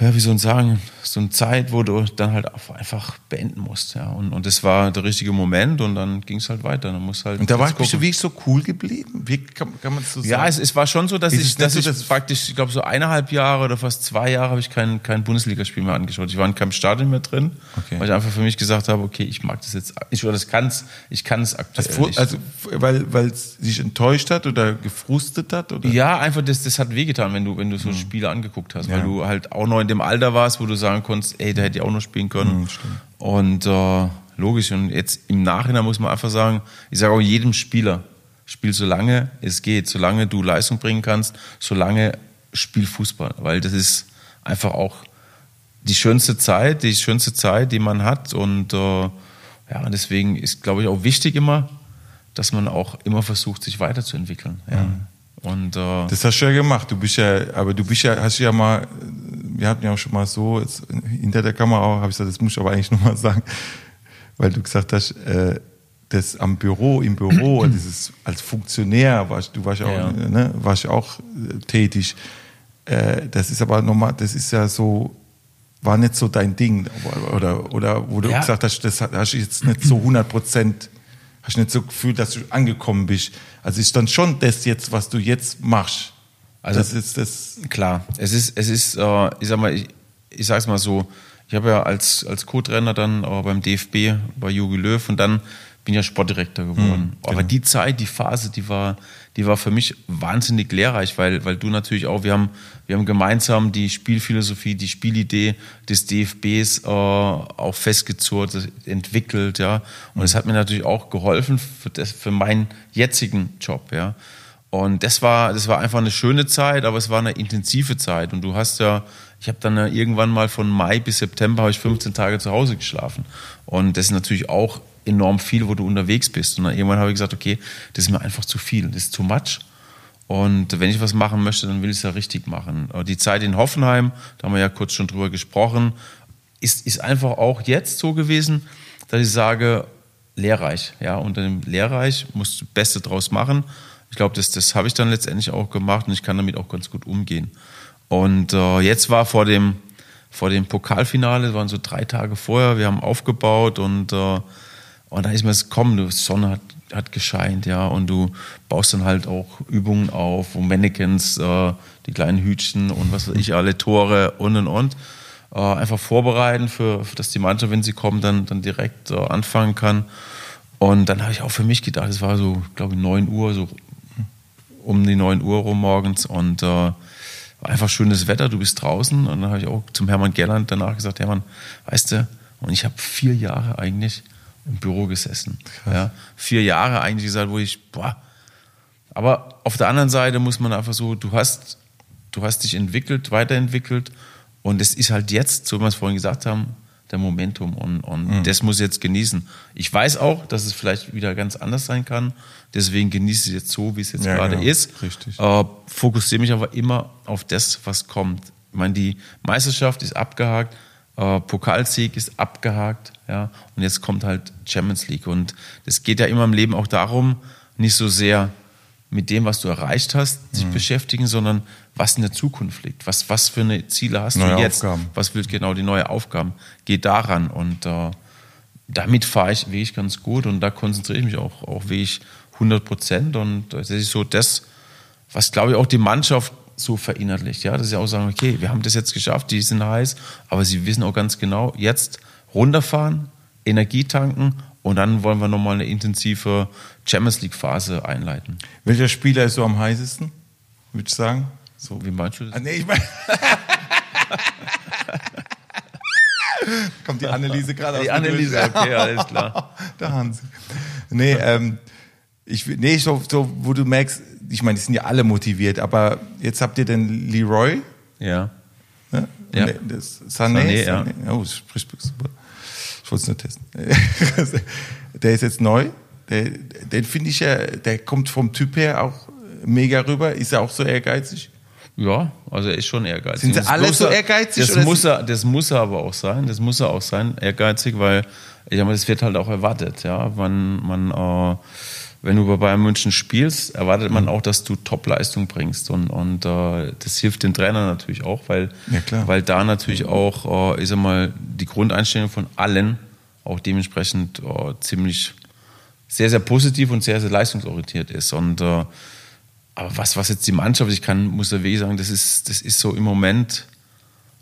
ja, wie soll ich sagen, so eine Zeit, wo du dann halt einfach beenden musst. Ja. Und, und das war der richtige Moment und dann ging es halt weiter. Dann muss halt Und da war bist du wirklich so cool geblieben? Wie kann, kann man das so sagen? Ja, es, es war schon so, dass Ist ich, dass ich dass- praktisch, ich glaube, so eineinhalb Jahre oder fast zwei Jahre habe ich kein, kein Bundesligaspiel mehr angeschaut. Ich war in keinem Stadion mehr drin, Okay. weil ich einfach für mich gesagt habe, okay, ich mag das jetzt, ich oder das kann's, ich kann es aktuell also, nicht. also, weil, weil es dich enttäuscht hat oder gefrustet hat? Oder? ja, einfach das, das hat wehgetan, wenn du, wenn du so Spiele angeguckt hast, weil Ja. du halt auch noch in dem Alter warst, wo du sagen konntest, ey, da hätte ich auch noch spielen können. Und äh, logisch. Und jetzt im Nachhinein muss man einfach sagen, ich sage auch jedem Spieler, spiel so lange es geht, solange du Leistung bringen kannst, solange spiel Fußball, weil das ist einfach auch die schönste Zeit, die schönste Zeit, die man hat. Und äh, ja, deswegen ist, glaube ich, auch wichtig immer, dass man auch immer versucht, sich weiterzuentwickeln. Ja. Und äh, Das hast du ja gemacht. Du bist ja, aber du bist ja, hast ja mal, wir hatten ja auch schon mal so, jetzt, hinter der Kamera habe ich gesagt, das muss ich aber eigentlich nochmal sagen, weil du gesagt hast, äh, das am Büro, im Büro, dieses als Funktionär, warst, du warst ja auch, Ja. ne, warst auch äh, tätig. Äh, das ist aber nochmal, das ist ja so, war nicht so dein Ding. Oder, oder wo du Ja. gesagt hast, das hast du jetzt nicht so 100 Prozent, hast nicht so gefühlt, dass du angekommen bist. Also ist dann schon das jetzt, was du jetzt machst. Also- das ist das. Klar, es ist, es ist, äh, ich sag mal, ich, ich sag's mal so, ich habe ja als, als Co-Trainer dann äh, beim DFB bei Jogi Löw und dann bin ja Sportdirektor geworden. Aber die Zeit, die Phase, die war, die war für mich wahnsinnig lehrreich, weil, weil du natürlich auch, wir haben, wir haben gemeinsam die Spielphilosophie, die Spielidee des DFBs äh, auch festgezurrt, entwickelt, ja. Und es hat mir natürlich auch geholfen für, das, für meinen jetzigen Job, ja. Und das war, das war einfach eine schöne Zeit, aber es war eine intensive Zeit. Und du hast ja, ich habe dann irgendwann mal von Mai bis September habe ich 15 Tage zu Hause geschlafen. Und das ist natürlich auch enorm viel, wo du unterwegs bist. Und dann irgendwann habe ich gesagt, okay, das ist mir einfach zu viel, das ist too much. Und wenn ich was machen möchte, dann will ich es ja richtig machen. Die Zeit in Hoffenheim, da haben wir ja kurz schon drüber gesprochen, ist, ist einfach auch jetzt so gewesen, dass ich sage, lehrreich. Ja, unter dem lehrreich musst du das Beste draus machen. Ich glaube, das, das habe ich dann letztendlich auch gemacht und ich kann damit auch ganz gut umgehen. Und äh, jetzt war vor dem, vor dem Pokalfinale, das waren so drei Tage vorher, wir haben aufgebaut und, äh, und da ist mir es komm, die Sonne hat, hat gescheint, ja, und du baust dann halt auch Übungen auf, wo Mannequins, äh, die kleinen Hütchen und was weiß ich, alle Tore und und und. Äh, einfach vorbereiten, für, dass die Mannschaft, wenn sie kommen, dann, dann direkt äh, anfangen kann. Und dann habe ich auch für mich gedacht, es war so, glaube ich, 9 Uhr, so um die 9 Uhr rum morgens und äh, einfach schönes Wetter, du bist draußen. Und dann habe ich auch zum Hermann Gerland danach gesagt, Hermann, weißt du, und ich habe vier Jahre eigentlich im Büro gesessen. Ja, vier Jahre eigentlich gesagt, wo ich, boah, aber auf der anderen Seite muss man einfach so, du hast, du hast dich entwickelt, weiterentwickelt. Und es ist halt jetzt, so wie wir es vorhin gesagt haben, der Momentum und, und das muss ich jetzt genießen. Ich weiß auch, dass es vielleicht wieder ganz anders sein kann, deswegen genieße ich es jetzt so, wie es jetzt Ja, gerade genau. ist. Richtig. Äh, fokussiere mich aber immer auf das, was kommt. Ich meine, die Meisterschaft ist abgehakt, äh, Pokalsieg ist abgehakt, ja, und jetzt kommt halt Champions League. Und es geht ja immer im Leben auch darum, nicht so sehr mit dem, was du erreicht hast, sich beschäftigen, sondern was in der Zukunft liegt. Was, was für eine Ziele hast Neue du jetzt? Aufgaben. Was will genau die neue Aufgaben? Geh daran und äh, damit fahre ich wirklich ganz gut und da konzentriere ich mich auch, auch wirklich 100 Prozent und das ist so das, was glaube ich auch die Mannschaft so verinnerlicht, ja, dass sie auch sagen, okay, wir haben das jetzt geschafft, die sind heiß, aber sie wissen auch ganz genau, jetzt runterfahren, Energie tanken und dann wollen wir nochmal eine intensive Champions League Phase einleiten. Welcher Spieler ist so am heißesten, würde ich sagen? So. Wie meinst du das? Ah, nee, ich meine. Kommt die Anneliese gerade aus Die Anneliese, okay, alles klar. Der Hansi. Nee, ähm, ich, nee so, so, wo du merkst, ich meine, die sind ja alle motiviert, aber jetzt habt ihr den Leroy, Ja. ne? Ja. Das Sané, Sané, ja. Oh, das spricht super. Ich wollte es nur testen. der ist jetzt neu. Der, den finde ich ja, der kommt vom Typ her auch mega rüber. Ist er auch so ehrgeizig? Ja, also er ist schon ehrgeizig. Sind sie Das alle so er- ehrgeizig, Das muss, er, das muss er aber auch sein. Das muss er auch sein, ehrgeizig, weil ich mal, das wird halt auch erwartet. Ja, man, man, äh, wenn du bei Bayern München spielst, erwartet man auch, dass du Top-Leistung bringst und, und äh, das hilft dem Trainer natürlich auch, weil, Ja, weil da natürlich auch, äh, ich sag mal, die Grundeinstellung von allen auch dementsprechend äh, ziemlich sehr, sehr positiv und sehr, sehr leistungsorientiert ist. Und äh, aber was, was jetzt die Mannschaft, ich kann, muss ja wirklich sagen, das ist, das ist so im Moment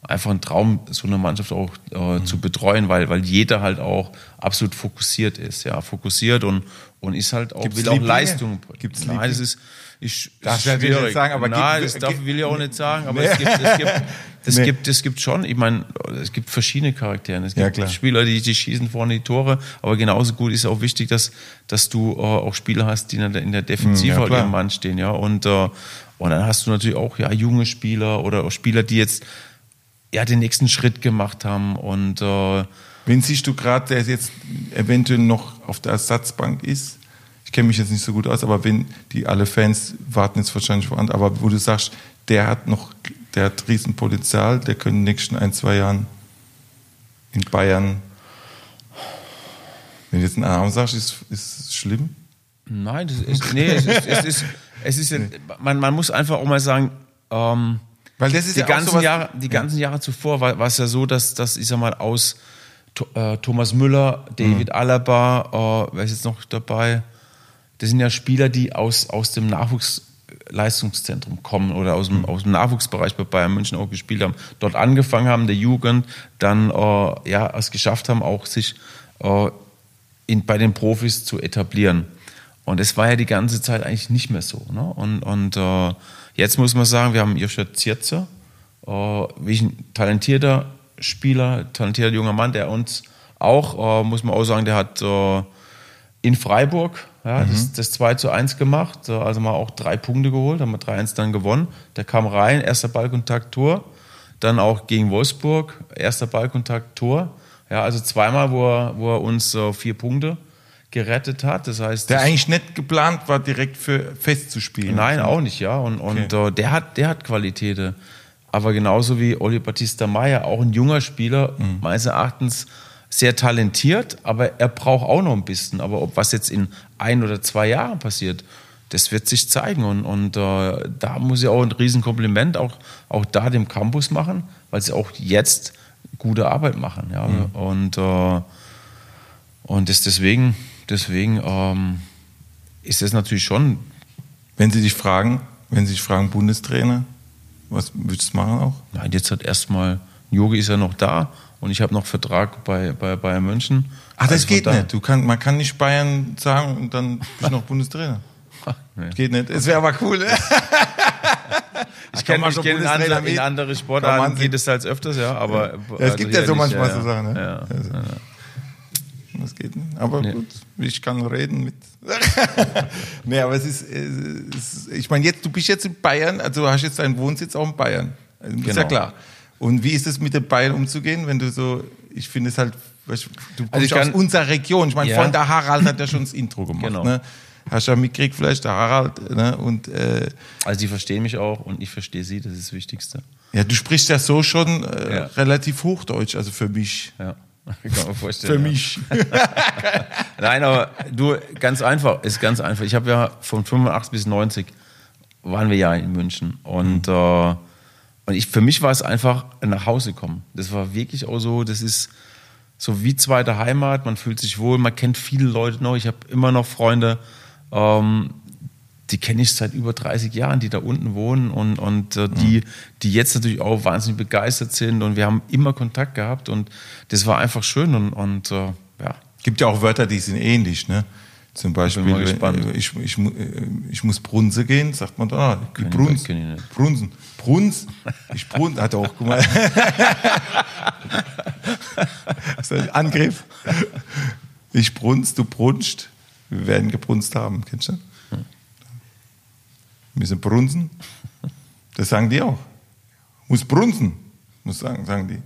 einfach ein Traum, so eine Mannschaft auch äh, zu betreuen, weil, weil jeder halt auch absolut fokussiert ist, ja, fokussiert und, und ist halt auch, Gibt's will auch? Leistung bringen. Gibt's Nein, Lieblinge? das ist, ist, Darfst ist schwierig. nicht sagen, aber Nein, gibt- das darf, will ich auch nicht sagen, aber Nee. es gibt, es gibt, es Nee. gibt, es gibt schon, ich meine, es gibt verschiedene Charaktere. Es gibt Ja. Spieler, die, die schießen vorne die Tore, aber genauso gut ist auch wichtig, dass, dass du äh, auch Spieler hast, die in der, in der Defensive Ja, halt im Mann stehen, ja. Und, äh, und dann hast du natürlich auch ja, junge Spieler oder auch Spieler, die jetzt ja, den nächsten Schritt gemacht haben und äh, Wen siehst du gerade, der jetzt eventuell noch auf der Ersatzbank ist? Ich kenne mich jetzt nicht so gut aus, aber wenn die alle Fans warten jetzt wahrscheinlich voran, aber wo du sagst, der hat noch, der hat Riesenpotenzial, der könnte in den nächsten ein, zwei Jahren in Bayern. Wenn du jetzt einen Namen sagst, ist, ist es schlimm? Nein, das ist, nee, es ist, es ist, es ist man, man muss einfach auch mal sagen, ähm, Weil das ist die ja ganzen sowas- Jahre, die ganzen Jahre zuvor war, war es ja so, dass, dass ich sag mal aus äh, Thomas Müller, David Alaba, äh, wer ist jetzt noch dabei? Das sind ja Spieler, die aus, aus dem Nachwuchsleistungszentrum kommen oder aus dem, aus dem Nachwuchsbereich bei Bayern München auch gespielt haben, dort angefangen haben, der Jugend, dann äh, ja, es geschafft haben, auch sich äh, in, bei den Profis zu etablieren. Und es war ja die ganze Zeit eigentlich nicht mehr so. Ne? Und, und äh, jetzt muss man sagen, wir haben Joshua Zierzer, äh, wie ein talentierter Spieler, talentierter junger Mann, der uns auch, äh, muss man auch sagen, der hat äh, in Freiburg ja, das, das 2 zu 1 gemacht, äh, also mal auch drei Punkte geholt, haben wir 3-1 dann gewonnen. Der kam rein, erster Ballkontakt, Tor. Dann auch gegen Wolfsburg, erster Ballkontakt, Tor. Ja, also zweimal, wo er, wo er uns äh, vier Punkte gerettet hat. Das heißt, Der eigentlich nicht geplant war, direkt für fest zu spielen. Nein, auch nicht, ja. Und, und äh, der, hat, der hat Qualitäten. Aber genauso wie Oli Battista Meyer, auch ein junger Spieler, Mhm. meines Erachtens sehr talentiert, aber er braucht auch noch ein bisschen. Aber ob was jetzt in ein oder zwei Jahren passiert, das wird sich zeigen. Und, und äh, da muss ich auch ein Riesenkompliment auch, auch da dem Campus machen, weil sie auch jetzt gute Arbeit machen. Ja. Mhm. Und, äh, und das deswegen, deswegen ähm, ist es natürlich schon Wenn sie dich fragen, wenn sie dich fragen, Bundestrainer, was würdest du machen auch? Nein, jetzt hat erstmal, Yogi ist ja noch da und ich habe noch Vertrag bei, bei Bayern München. Ach, das Also geht daher- nicht. Du kann, man kann nicht Bayern sagen und dann bist du noch Bundestrainer. Nee. Geht nicht. Es wäre aber cool. ne? Ich kenne schon kenn andere, in andere Sportarten geht es halt öfters, ja. Aber Ja, es also gibt ja hier so manchmal ja, so Sachen. Ne? Ja. Also, Das geht nicht. Aber Nee. gut, ich kann reden mit. nee, aber es ist, es ist ich meine, jetzt, du bist jetzt in Bayern, also du hast jetzt deinen Wohnsitz auch in Bayern. Also, Ist ja Genau. klar. Und wie ist es mit den Bayern umzugehen, wenn du so, ich finde es halt, du, du kommst Also ich aus kann- unserer Region. Ich meine, Ja. von der Harald hat ja schon das Intro gemacht. Genau. Ne? Hast ja mitgekriegt, vielleicht der Harald. Ne? Und äh, Also die verstehen mich auch und ich verstehe sie, das ist das Wichtigste. ja, du sprichst ja so schon äh, Ja. relativ Hochdeutsch, also für mich. Ja. Kann man vorstellen. Für mich. Nein, aber du, ganz einfach, ist ganz einfach. Ich habe ja von 85 bis 90 waren wir ja in München. Und, äh, und ich, für mich war es einfach nach Hause kommen. Das war wirklich auch so, das ist so wie zweite Heimat. Man fühlt sich wohl, man kennt viele Leute noch. Ich habe immer noch Freunde, ähm, die kenne ich seit über 30 Jahren, die da unten wohnen und, und äh, die, die jetzt natürlich auch wahnsinnig begeistert sind. Und wir haben immer Kontakt gehabt und das war einfach schön und, und äh, ja. Gibt ja auch Wörter, die sind ähnlich, ne? Zum Beispiel, gespannt. ich, ich, mu- äh, ich muss Brunse gehen, sagt man da. Ich Bruns, ich. Brunsen. Bruns, ich Brunz, hat er auch ein Angriff. Ich brunz, du brunst, wir werden gebrunst haben, kennst du? Müssen brunsen. Das sagen die auch. Muss brunsen, muss sagen, sagen die.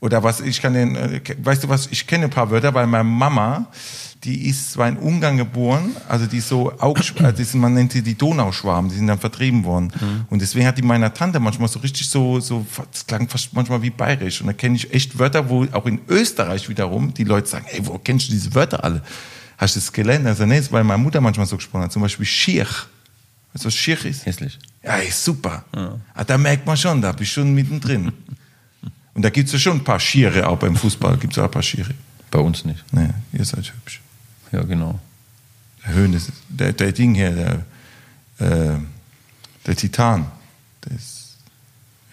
Oder was, ich kann den, äh, weißt du was, ich kenne ein paar Wörter, weil meine Mama, die ist zwar in Ungarn geboren, also die ist so, also man nennt sie die Donauschwaben, die sind dann vertrieben worden. Und deswegen hat die meiner Tante manchmal so richtig so, so, das klang fast manchmal wie bayerisch. Und da kenne ich echt Wörter, wo auch in Österreich wiederum die Leute sagen, ey, wo kennst du diese Wörter alle? Hast du das gelernt? Also, nee, das ist, weil meine Mutter manchmal so gesprochen hat. Zum Beispiel Schier. Was Schier ist? Hässlich. Ja, ist super. Ah, da merkt man schon, da bist du schon mittendrin. Und da gibt es ja schon ein paar Schiere, auch beim Fußball gibt es auch ein paar Schiere. Bei uns nicht. Nee, ihr seid hübsch. Ja, genau. Der Höhnes, der, der Ding hier, der, äh, der Titan, der ist,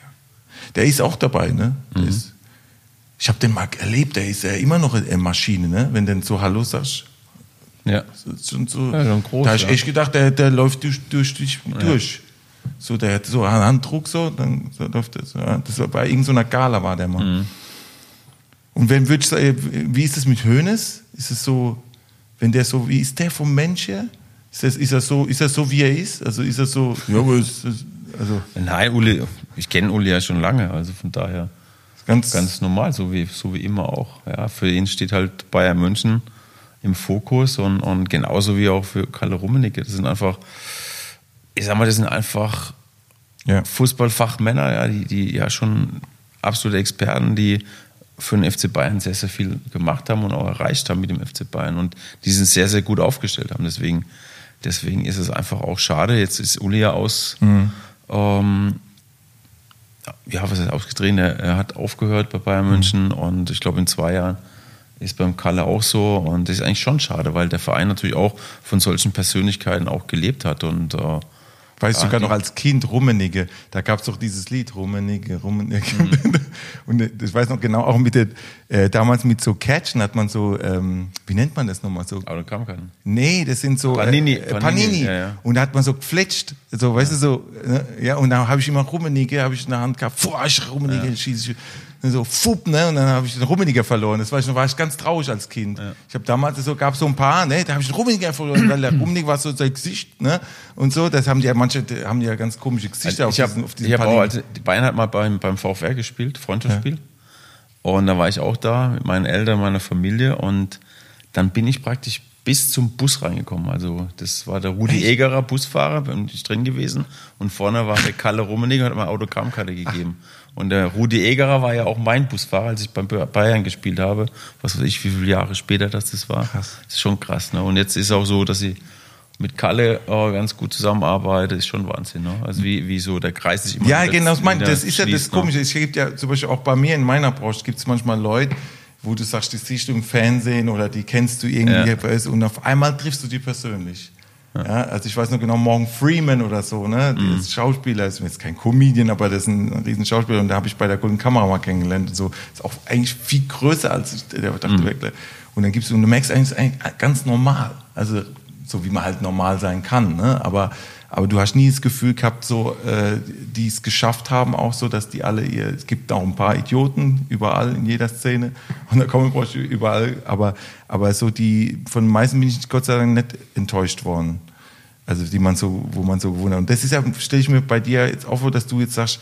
ja. der ist auch dabei, ne? Der ist, ich habe den mal erlebt, der ist ja immer noch eine Maschine, ne? Wenn du so Hallo sagst. Ja. So, so, so, Ja, schon groß, da habe ich ja. echt gedacht, der, der läuft durch, durch, durch, durch. So, der hat so einen Handdruck, so, dann so läuft das. Ja. Das war bei irgendeiner Gala war der mal. Mhm. Und wenn würdest du, sagen, wie ist es mit Hönes? Ist es so, wenn der so, wie ist der vom Mensch her? Ist, das, ist er so, ist er so, wie er ist? Also ist er so, ja, ist, also Nein, Uli, ich kenne Uli ja schon lange, also von daher ganz, ganz normal, so wie, so wie immer auch. Ja, für ihn steht halt Bayern München im Fokus und, und genauso wie auch für Kalle Rummenigge. Das sind einfach, ich sag mal, das sind einfach ja. Fußballfachmänner, ja, die, die ja schon absolute Experten, die für den FC Bayern sehr, sehr viel gemacht haben und auch erreicht haben mit dem FC Bayern und die sind sehr, sehr gut aufgestellt haben. Deswegen, deswegen ist es einfach auch schade. Jetzt ist Uli ja aus, ähm, ja, was ist ausgetreten? Er, er hat aufgehört bei Bayern München und ich glaube in zwei Jahren ist beim Kalle auch so und das ist eigentlich schon schade, weil der Verein natürlich auch von solchen Persönlichkeiten auch gelebt hat und äh, Weißt du Ah, sogar noch als Kind Rummenigge, da gab es doch dieses Lied Rummenigge, Rummenigge. Mhm. Und äh, ich weiß noch genau, auch mit der, äh, damals mit so Catchen hat man so, ähm, wie nennt man das nochmal so? da keiner. Nee, das sind so Panini, äh, Panini, Panini. ja, ja. Und da hat man so gefletscht, so, weißt du, so, ne? ja, und dann habe ich immer Rummenigge, habe ich in der Hand gehabt, boah, ich Rummenigge, schieße ich, und so, fupp, ne, und dann habe ich den Rummenigge verloren. Das war ich, war ich ganz traurig als Kind. Ich habe damals, so, gab so ein paar, ne, da habe ich den Rummenigge verloren, weil der Rummenigge war so sein Gesicht, ne, und so, das haben die ja, manche die haben ja ganz komische Gesichter Also ich auf diesen, habe auf diesen hab auch, Panini. also die Bayern hat mal beim, beim VfR gespielt, Freundschaftsspiel. Und da war ich auch da mit meinen Eltern, meiner Familie und dann bin ich praktisch bis zum Bus reingekommen. Also das war der Rudi Egerer, Busfahrer, bin ich drin gewesen und vorne war der Kalle Rummenigge und hat mir Autogrammkarte gegeben. Und der Rudi Egerer war ja auch mein Busfahrer, als ich beim Bayern gespielt habe. Was weiß ich, wie viele Jahre später das, das war. Krass. Das ist schon krass. Ne? Und jetzt ist auch so, dass ich mit Kalle äh, ganz gut zusammenarbeite, ist schon Wahnsinn. Ne? Also wie, wie so der Kreis sich immer Ja, genau, das, mein, das ist ja das ne? Komische. Es gibt ja zum Beispiel auch bei mir in meiner Branche gibt es manchmal Leute, wo du sagst, die siehst du im Fernsehen oder die kennst du irgendwie und auf einmal triffst du die persönlich. Ja. also ich weiß noch genau, Morgan Freeman oder so, ne? Mhm. Der ist Schauspieler, ist jetzt kein Comedian, aber das ist ein riesen Schauspieler und da habe ich bei der Golden Kamera mal kennengelernt. Und so ist auch eigentlich viel größer als ich der dachte. Mhm. wirklich. Und dann gibst du und du merkst eigentlich, ist eigentlich ganz normal. Also so wie man halt normal sein kann, ne? Aber aber du hast nie das Gefühl gehabt, so, äh, die es geschafft haben, auch so, dass die alle ihr, es gibt auch ein paar Idioten überall in jeder Szene und da kommen überall, aber, aber so die, von den meisten bin ich Gott sei Dank nicht enttäuscht worden. Also die man so, wo man so gewundert. Und das ist ja, stelle ich mir bei dir jetzt auch vor, dass du jetzt sagst,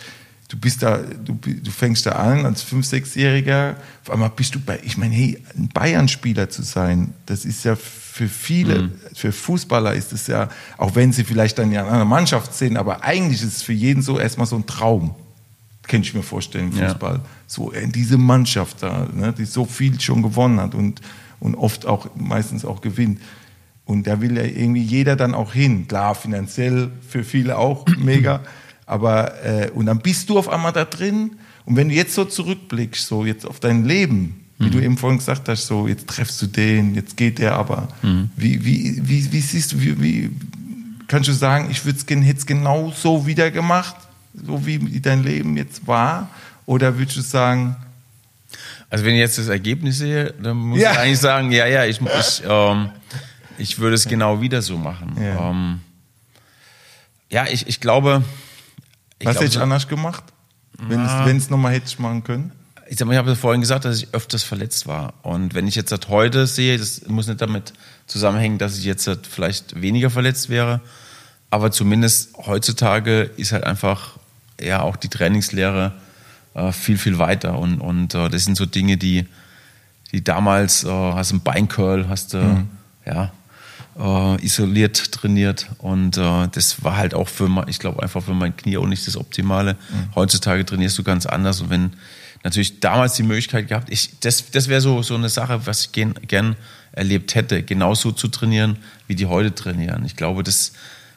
du bist da, du, du fängst da an als fünf, sechsjähriger, auf einmal bist du bei, ich meine, hey, ein Bayern-Spieler zu sein, das ist ja für viele, für Fußballer ist es ja, auch wenn sie vielleicht dann ja in einer Mannschaft sind, aber eigentlich ist es für jeden so erstmal so ein Traum. könnte ich mir vorstellen, Fußball. Ja. So in diese Mannschaft da, ne, die so viel schon gewonnen hat und, und oft auch meistens auch gewinnt. Und da will ja irgendwie jeder dann auch hin. Klar, finanziell für viele auch mega. Aber äh, und dann bist du auf einmal da drin. Und wenn du jetzt so zurückblickst, so jetzt auf dein Leben, wie mhm. du eben vorhin gesagt hast, so jetzt treffst du den, jetzt geht der aber. Mhm. Wie, wie, wie, wie siehst du, wie, wie kannst du sagen, ich würde es genau so wieder gemacht, so wie dein Leben jetzt war? Oder würdest du sagen, also wenn ich jetzt das Ergebnis sehe, dann muss ja. ich eigentlich sagen, ja, ja, ich, ich, ähm, ich würde es genau wieder so machen. Ja, ähm, ja ich, ich glaube. Ich Was hätte ich anders gemacht? Wenn es nochmal hätte ich machen können? Ich, sag mal, ich habe vorhin gesagt, dass ich öfters verletzt war. Und wenn ich jetzt das heute sehe, das muss nicht damit zusammenhängen, dass ich jetzt vielleicht weniger verletzt wäre. Aber zumindest heutzutage ist halt einfach ja auch die Trainingslehre äh, viel, viel weiter. Und, und äh, das sind so Dinge, die, die damals, äh, hast du einen Beincurl, hast du, mhm. ja, äh, isoliert trainiert und äh, das war halt auch für mein, ich glaube einfach für mein Knie auch nicht das Optimale. Mhm. Heutzutage trainierst du ganz anders und wenn natürlich damals die Möglichkeit gehabt, ich, das, das wäre so, so eine Sache, was ich gern, gern erlebt hätte, genauso zu trainieren, wie die heute trainieren. Ich glaube, das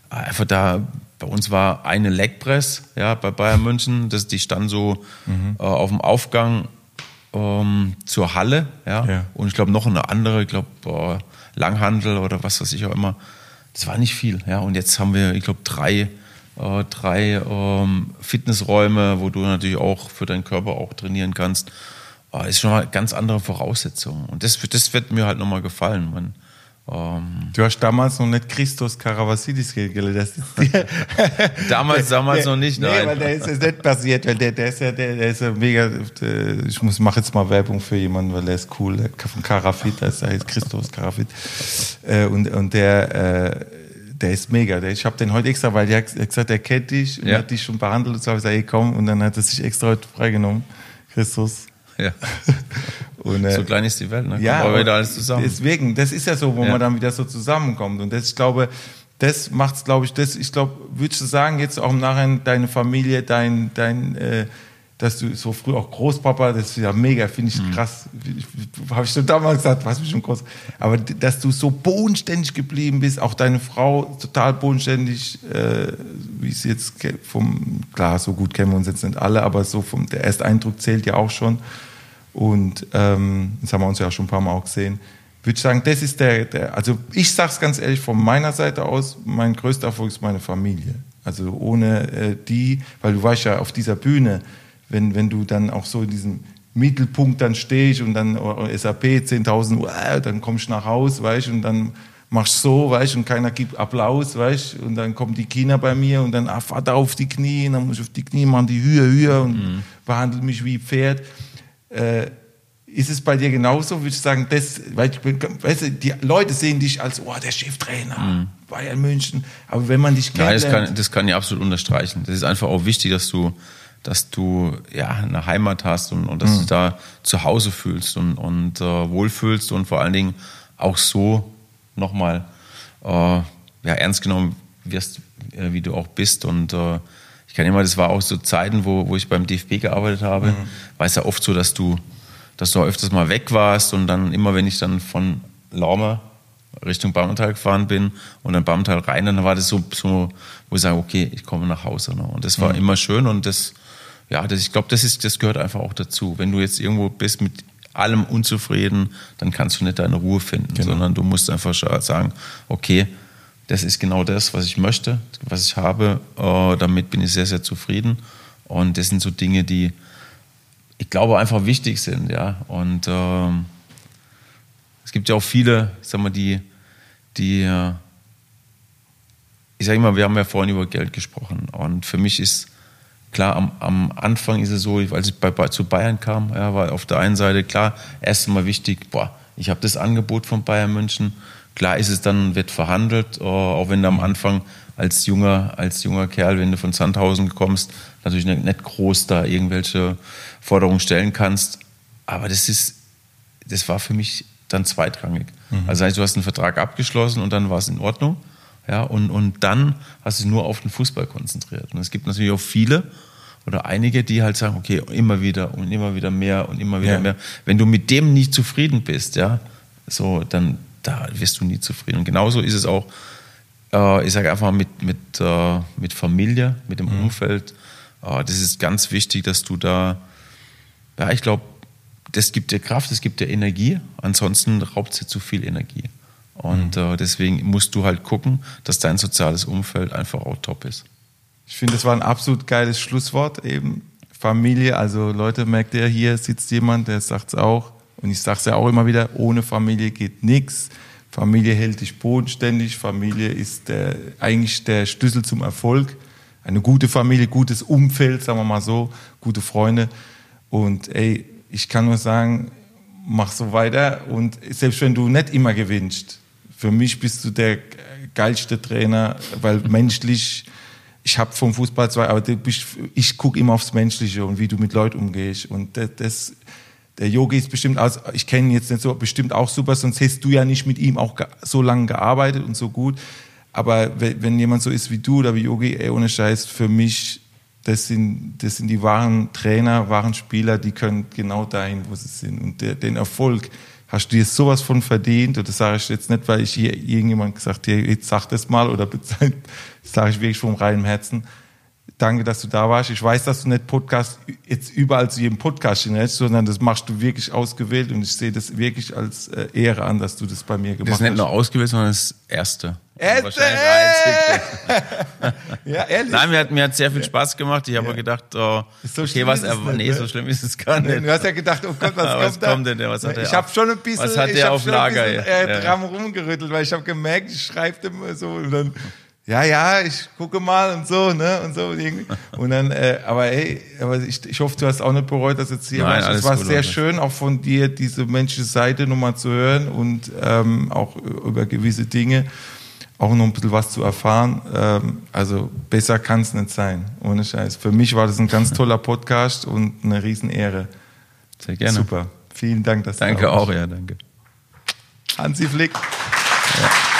einfach da, bei uns war eine Legpress, ja, bei Bayern München, das, die stand so mhm. äh, auf dem Aufgang ähm, zur Halle, ja, ja. und ich glaube noch eine andere, ich glaube, äh, Langhandel oder was weiß ich auch immer. Das war nicht viel. Ja. Und jetzt haben wir, ich glaube, drei, äh, drei ähm, Fitnessräume, wo du natürlich auch für deinen Körper auch trainieren kannst. Äh, ist schon mal ganz andere Voraussetzungen. Und das, das wird mir halt nochmal gefallen. Man, um, du hast damals noch nicht Christos Karavassidis kennengelernt. damals, damals der, noch nicht, nein. Nee, weil der ist es nicht passiert, weil der, der ist ja, der, der ist ja mega, der, ich muss, mache jetzt mal Werbung für jemanden, weil der ist cool, der von Karafit, das heißt Christos Karafit. Äh, und, und der, äh, der ist mega. Der, ich habe den heute extra, weil der hat gesagt, er kennt dich und ja. hat dich schon behandelt und so habe ich gesagt, ey komm, und dann hat er sich extra heute freigenommen. Christos. Ja. Und, äh, so klein ist die Welt, ne? Ja, aber wieder alles zusammen. Deswegen, das ist ja so, wo ja. man dann wieder so zusammenkommt. Und das, ich glaube, das macht's, glaube ich, das, ich glaube, würdest du sagen, jetzt auch im Nachhinein deine Familie, dein, dein, äh, dass du so früh auch Großpapa, das ist ja mega, finde ich mhm. krass. Habe ich schon damals gesagt, was mich schon groß. Aber dass du so bodenständig geblieben bist, auch deine Frau total bodenständig, äh, wie es jetzt vom, klar, so gut kennen wir uns jetzt nicht alle, aber so vom, der erste Eindruck zählt ja auch schon. Und ähm, das haben wir uns ja auch schon ein paar Mal auch gesehen. Würde ich sagen, das ist der, der also ich sage es ganz ehrlich, von meiner Seite aus, mein größter Erfolg ist meine Familie. Also ohne äh, die, weil du weißt ja auf dieser Bühne, wenn, wenn du dann auch so in diesem Mittelpunkt dann stehst und dann SAP 10.000 Uhr, dann kommst du nach Hause, weißt und dann machst du so, weißt und keiner gibt Applaus, weißt und dann kommen die Kinder bei mir und dann, ah, Vater auf die Knie, und dann muss ich auf die Knie machen, die Höhe, Höhe und mhm. behandelt mich wie Pferd. Äh, ist es bei dir genauso? Würde ich sagen, das, weil, weißt du, die Leute sehen dich als, oh, der Cheftrainer, mhm. Bayern München. Aber wenn man dich kennt. Das kann, das kann ich absolut unterstreichen. Das ist einfach auch wichtig, dass du, dass du ja, eine Heimat hast und, und dass mhm. du da zu Hause fühlst und, und äh, wohlfühlst und vor allen Dingen auch so nochmal äh, ja, ernst genommen wirst, äh, wie du auch bist. Und äh, kann immer, das war auch so Zeiten, wo, wo ich beim DFB gearbeitet habe, mhm. war es ja oft so, dass du, dass du öfters mal weg warst und dann immer, wenn ich dann von Laume Richtung Bammental gefahren bin und dann Bammental rein, dann war das so, so wo ich sage, okay, ich komme nach Hause. Ne? Und das war mhm. immer schön und das, ja, das, ich glaube, das, ist, das gehört einfach auch dazu. Wenn du jetzt irgendwo bist mit allem unzufrieden, dann kannst du nicht deine Ruhe finden, genau. sondern du musst einfach sagen, okay, das ist genau das, was ich möchte, was ich habe. Äh, damit bin ich sehr, sehr zufrieden. Und das sind so Dinge, die ich glaube einfach wichtig sind. Ja? Und äh, es gibt ja auch viele, sag mal, die, die äh, ich sage immer, wir haben ja vorhin über Geld gesprochen. Und für mich ist klar, am, am Anfang ist es so, als ich bei, bei, zu Bayern kam, ja, war auf der einen Seite klar, erst einmal wichtig, boah, ich habe das Angebot von Bayern München Klar ist es dann, wird verhandelt, äh, auch wenn du am Anfang als junger, als junger Kerl, wenn du von Sandhausen kommst, natürlich nicht groß da irgendwelche Forderungen stellen kannst. Aber das ist, das war für mich dann zweitrangig. Mhm. Also heißt, du hast einen Vertrag abgeschlossen und dann war es in Ordnung. Ja, und, und dann hast du dich nur auf den Fußball konzentriert. Und es gibt natürlich auch viele, oder einige, die halt sagen, okay, immer wieder und immer wieder mehr und immer wieder Ja. mehr. Wenn du mit dem nicht zufrieden bist, ja, so, dann da wirst du nie zufrieden. Und genauso ist es auch, äh, ich sage einfach mit, mit, äh, mit Familie, mit dem Umfeld. Äh, das ist ganz wichtig, dass du da, ja, ich glaube, das gibt dir Kraft, das gibt dir Energie. Ansonsten raubt es dir zu viel Energie. Und äh, deswegen musst du halt gucken, dass dein soziales Umfeld einfach auch top ist. Ich finde, das war ein absolut geiles Schlusswort eben. Familie, also Leute, merkt ihr, hier sitzt jemand, der sagt es auch. Und ich sage es ja auch immer wieder, ohne Familie geht nichts. Familie hält dich bodenständig. Familie ist der, eigentlich der Schlüssel zum Erfolg. Eine gute Familie, gutes Umfeld, sagen wir mal so, gute Freunde. Und ey, ich kann nur sagen, mach so weiter. Und selbst wenn du nicht immer gewinnst, für mich bist du der geilste Trainer, weil menschlich, ich habe vom Fußball zwei, aber bist, ich gucke immer aufs Menschliche und wie du mit Leuten umgehst. Und das, das der Yogi ist bestimmt, also ich kenne ihn jetzt nicht so, bestimmt auch super, sonst hättest du ja nicht mit ihm auch so lange gearbeitet und so gut. Aber wenn, jemand so ist wie du oder wie Yogi, ey, ohne Scheiß, für mich, das sind, das sind die wahren Trainer, wahren Spieler, die können genau dahin, wo sie sind. Und der, den Erfolg hast du dir sowas von verdient. Und das sage ich jetzt nicht, weil ich hier irgendjemand gesagt habe, jetzt sag das mal, oder das sage ich wirklich vom reinen Herzen. Danke, dass du da warst. Ich weiß, dass du nicht Podcast jetzt überall zu jedem Podcast hinhältst, sondern das machst du wirklich ausgewählt und ich sehe das wirklich als äh, Ehre an, dass du das bei mir gemacht Das ist nicht hast. nur ausgewählt, sondern das erste. Erste, einzige. Ja, ehrlich. Nein, mir hat, mir hat sehr viel Spaß gemacht. Ich habe gedacht, oh, So okay, was ist es er, nicht, nee, ne? so schlimm ist es gar nicht. Du hast ja gedacht, oh Gott, was, Was kommt da? kommt denn? Was hat ich habe schon ein bisschen, was hat ich der hab auf schon Lager, ein bisschen, ja? äh, Ja. dran rumgerüttelt, weil ich habe gemerkt, ich schreibe dem so und dann, ja, ja, ich gucke mal und so, ne, und so irgendwie. Und dann, äh, aber hey, aber ich, ich hoffe, du hast auch nicht bereut, dass du jetzt hier Nein, warst. Es war gut, sehr alles. schön, auch von dir diese menschliche Seite nochmal zu hören und ähm, auch über gewisse Dinge auch noch ein bisschen was zu erfahren. Ähm, also besser kann es nicht sein, ohne Scheiß. Für mich war das ein ganz toller Podcast und eine Riesenehre. Sehr gerne. Super. Vielen Dank, dass Danke du da warst. auch, ja, danke. Hansi Flick. Ja.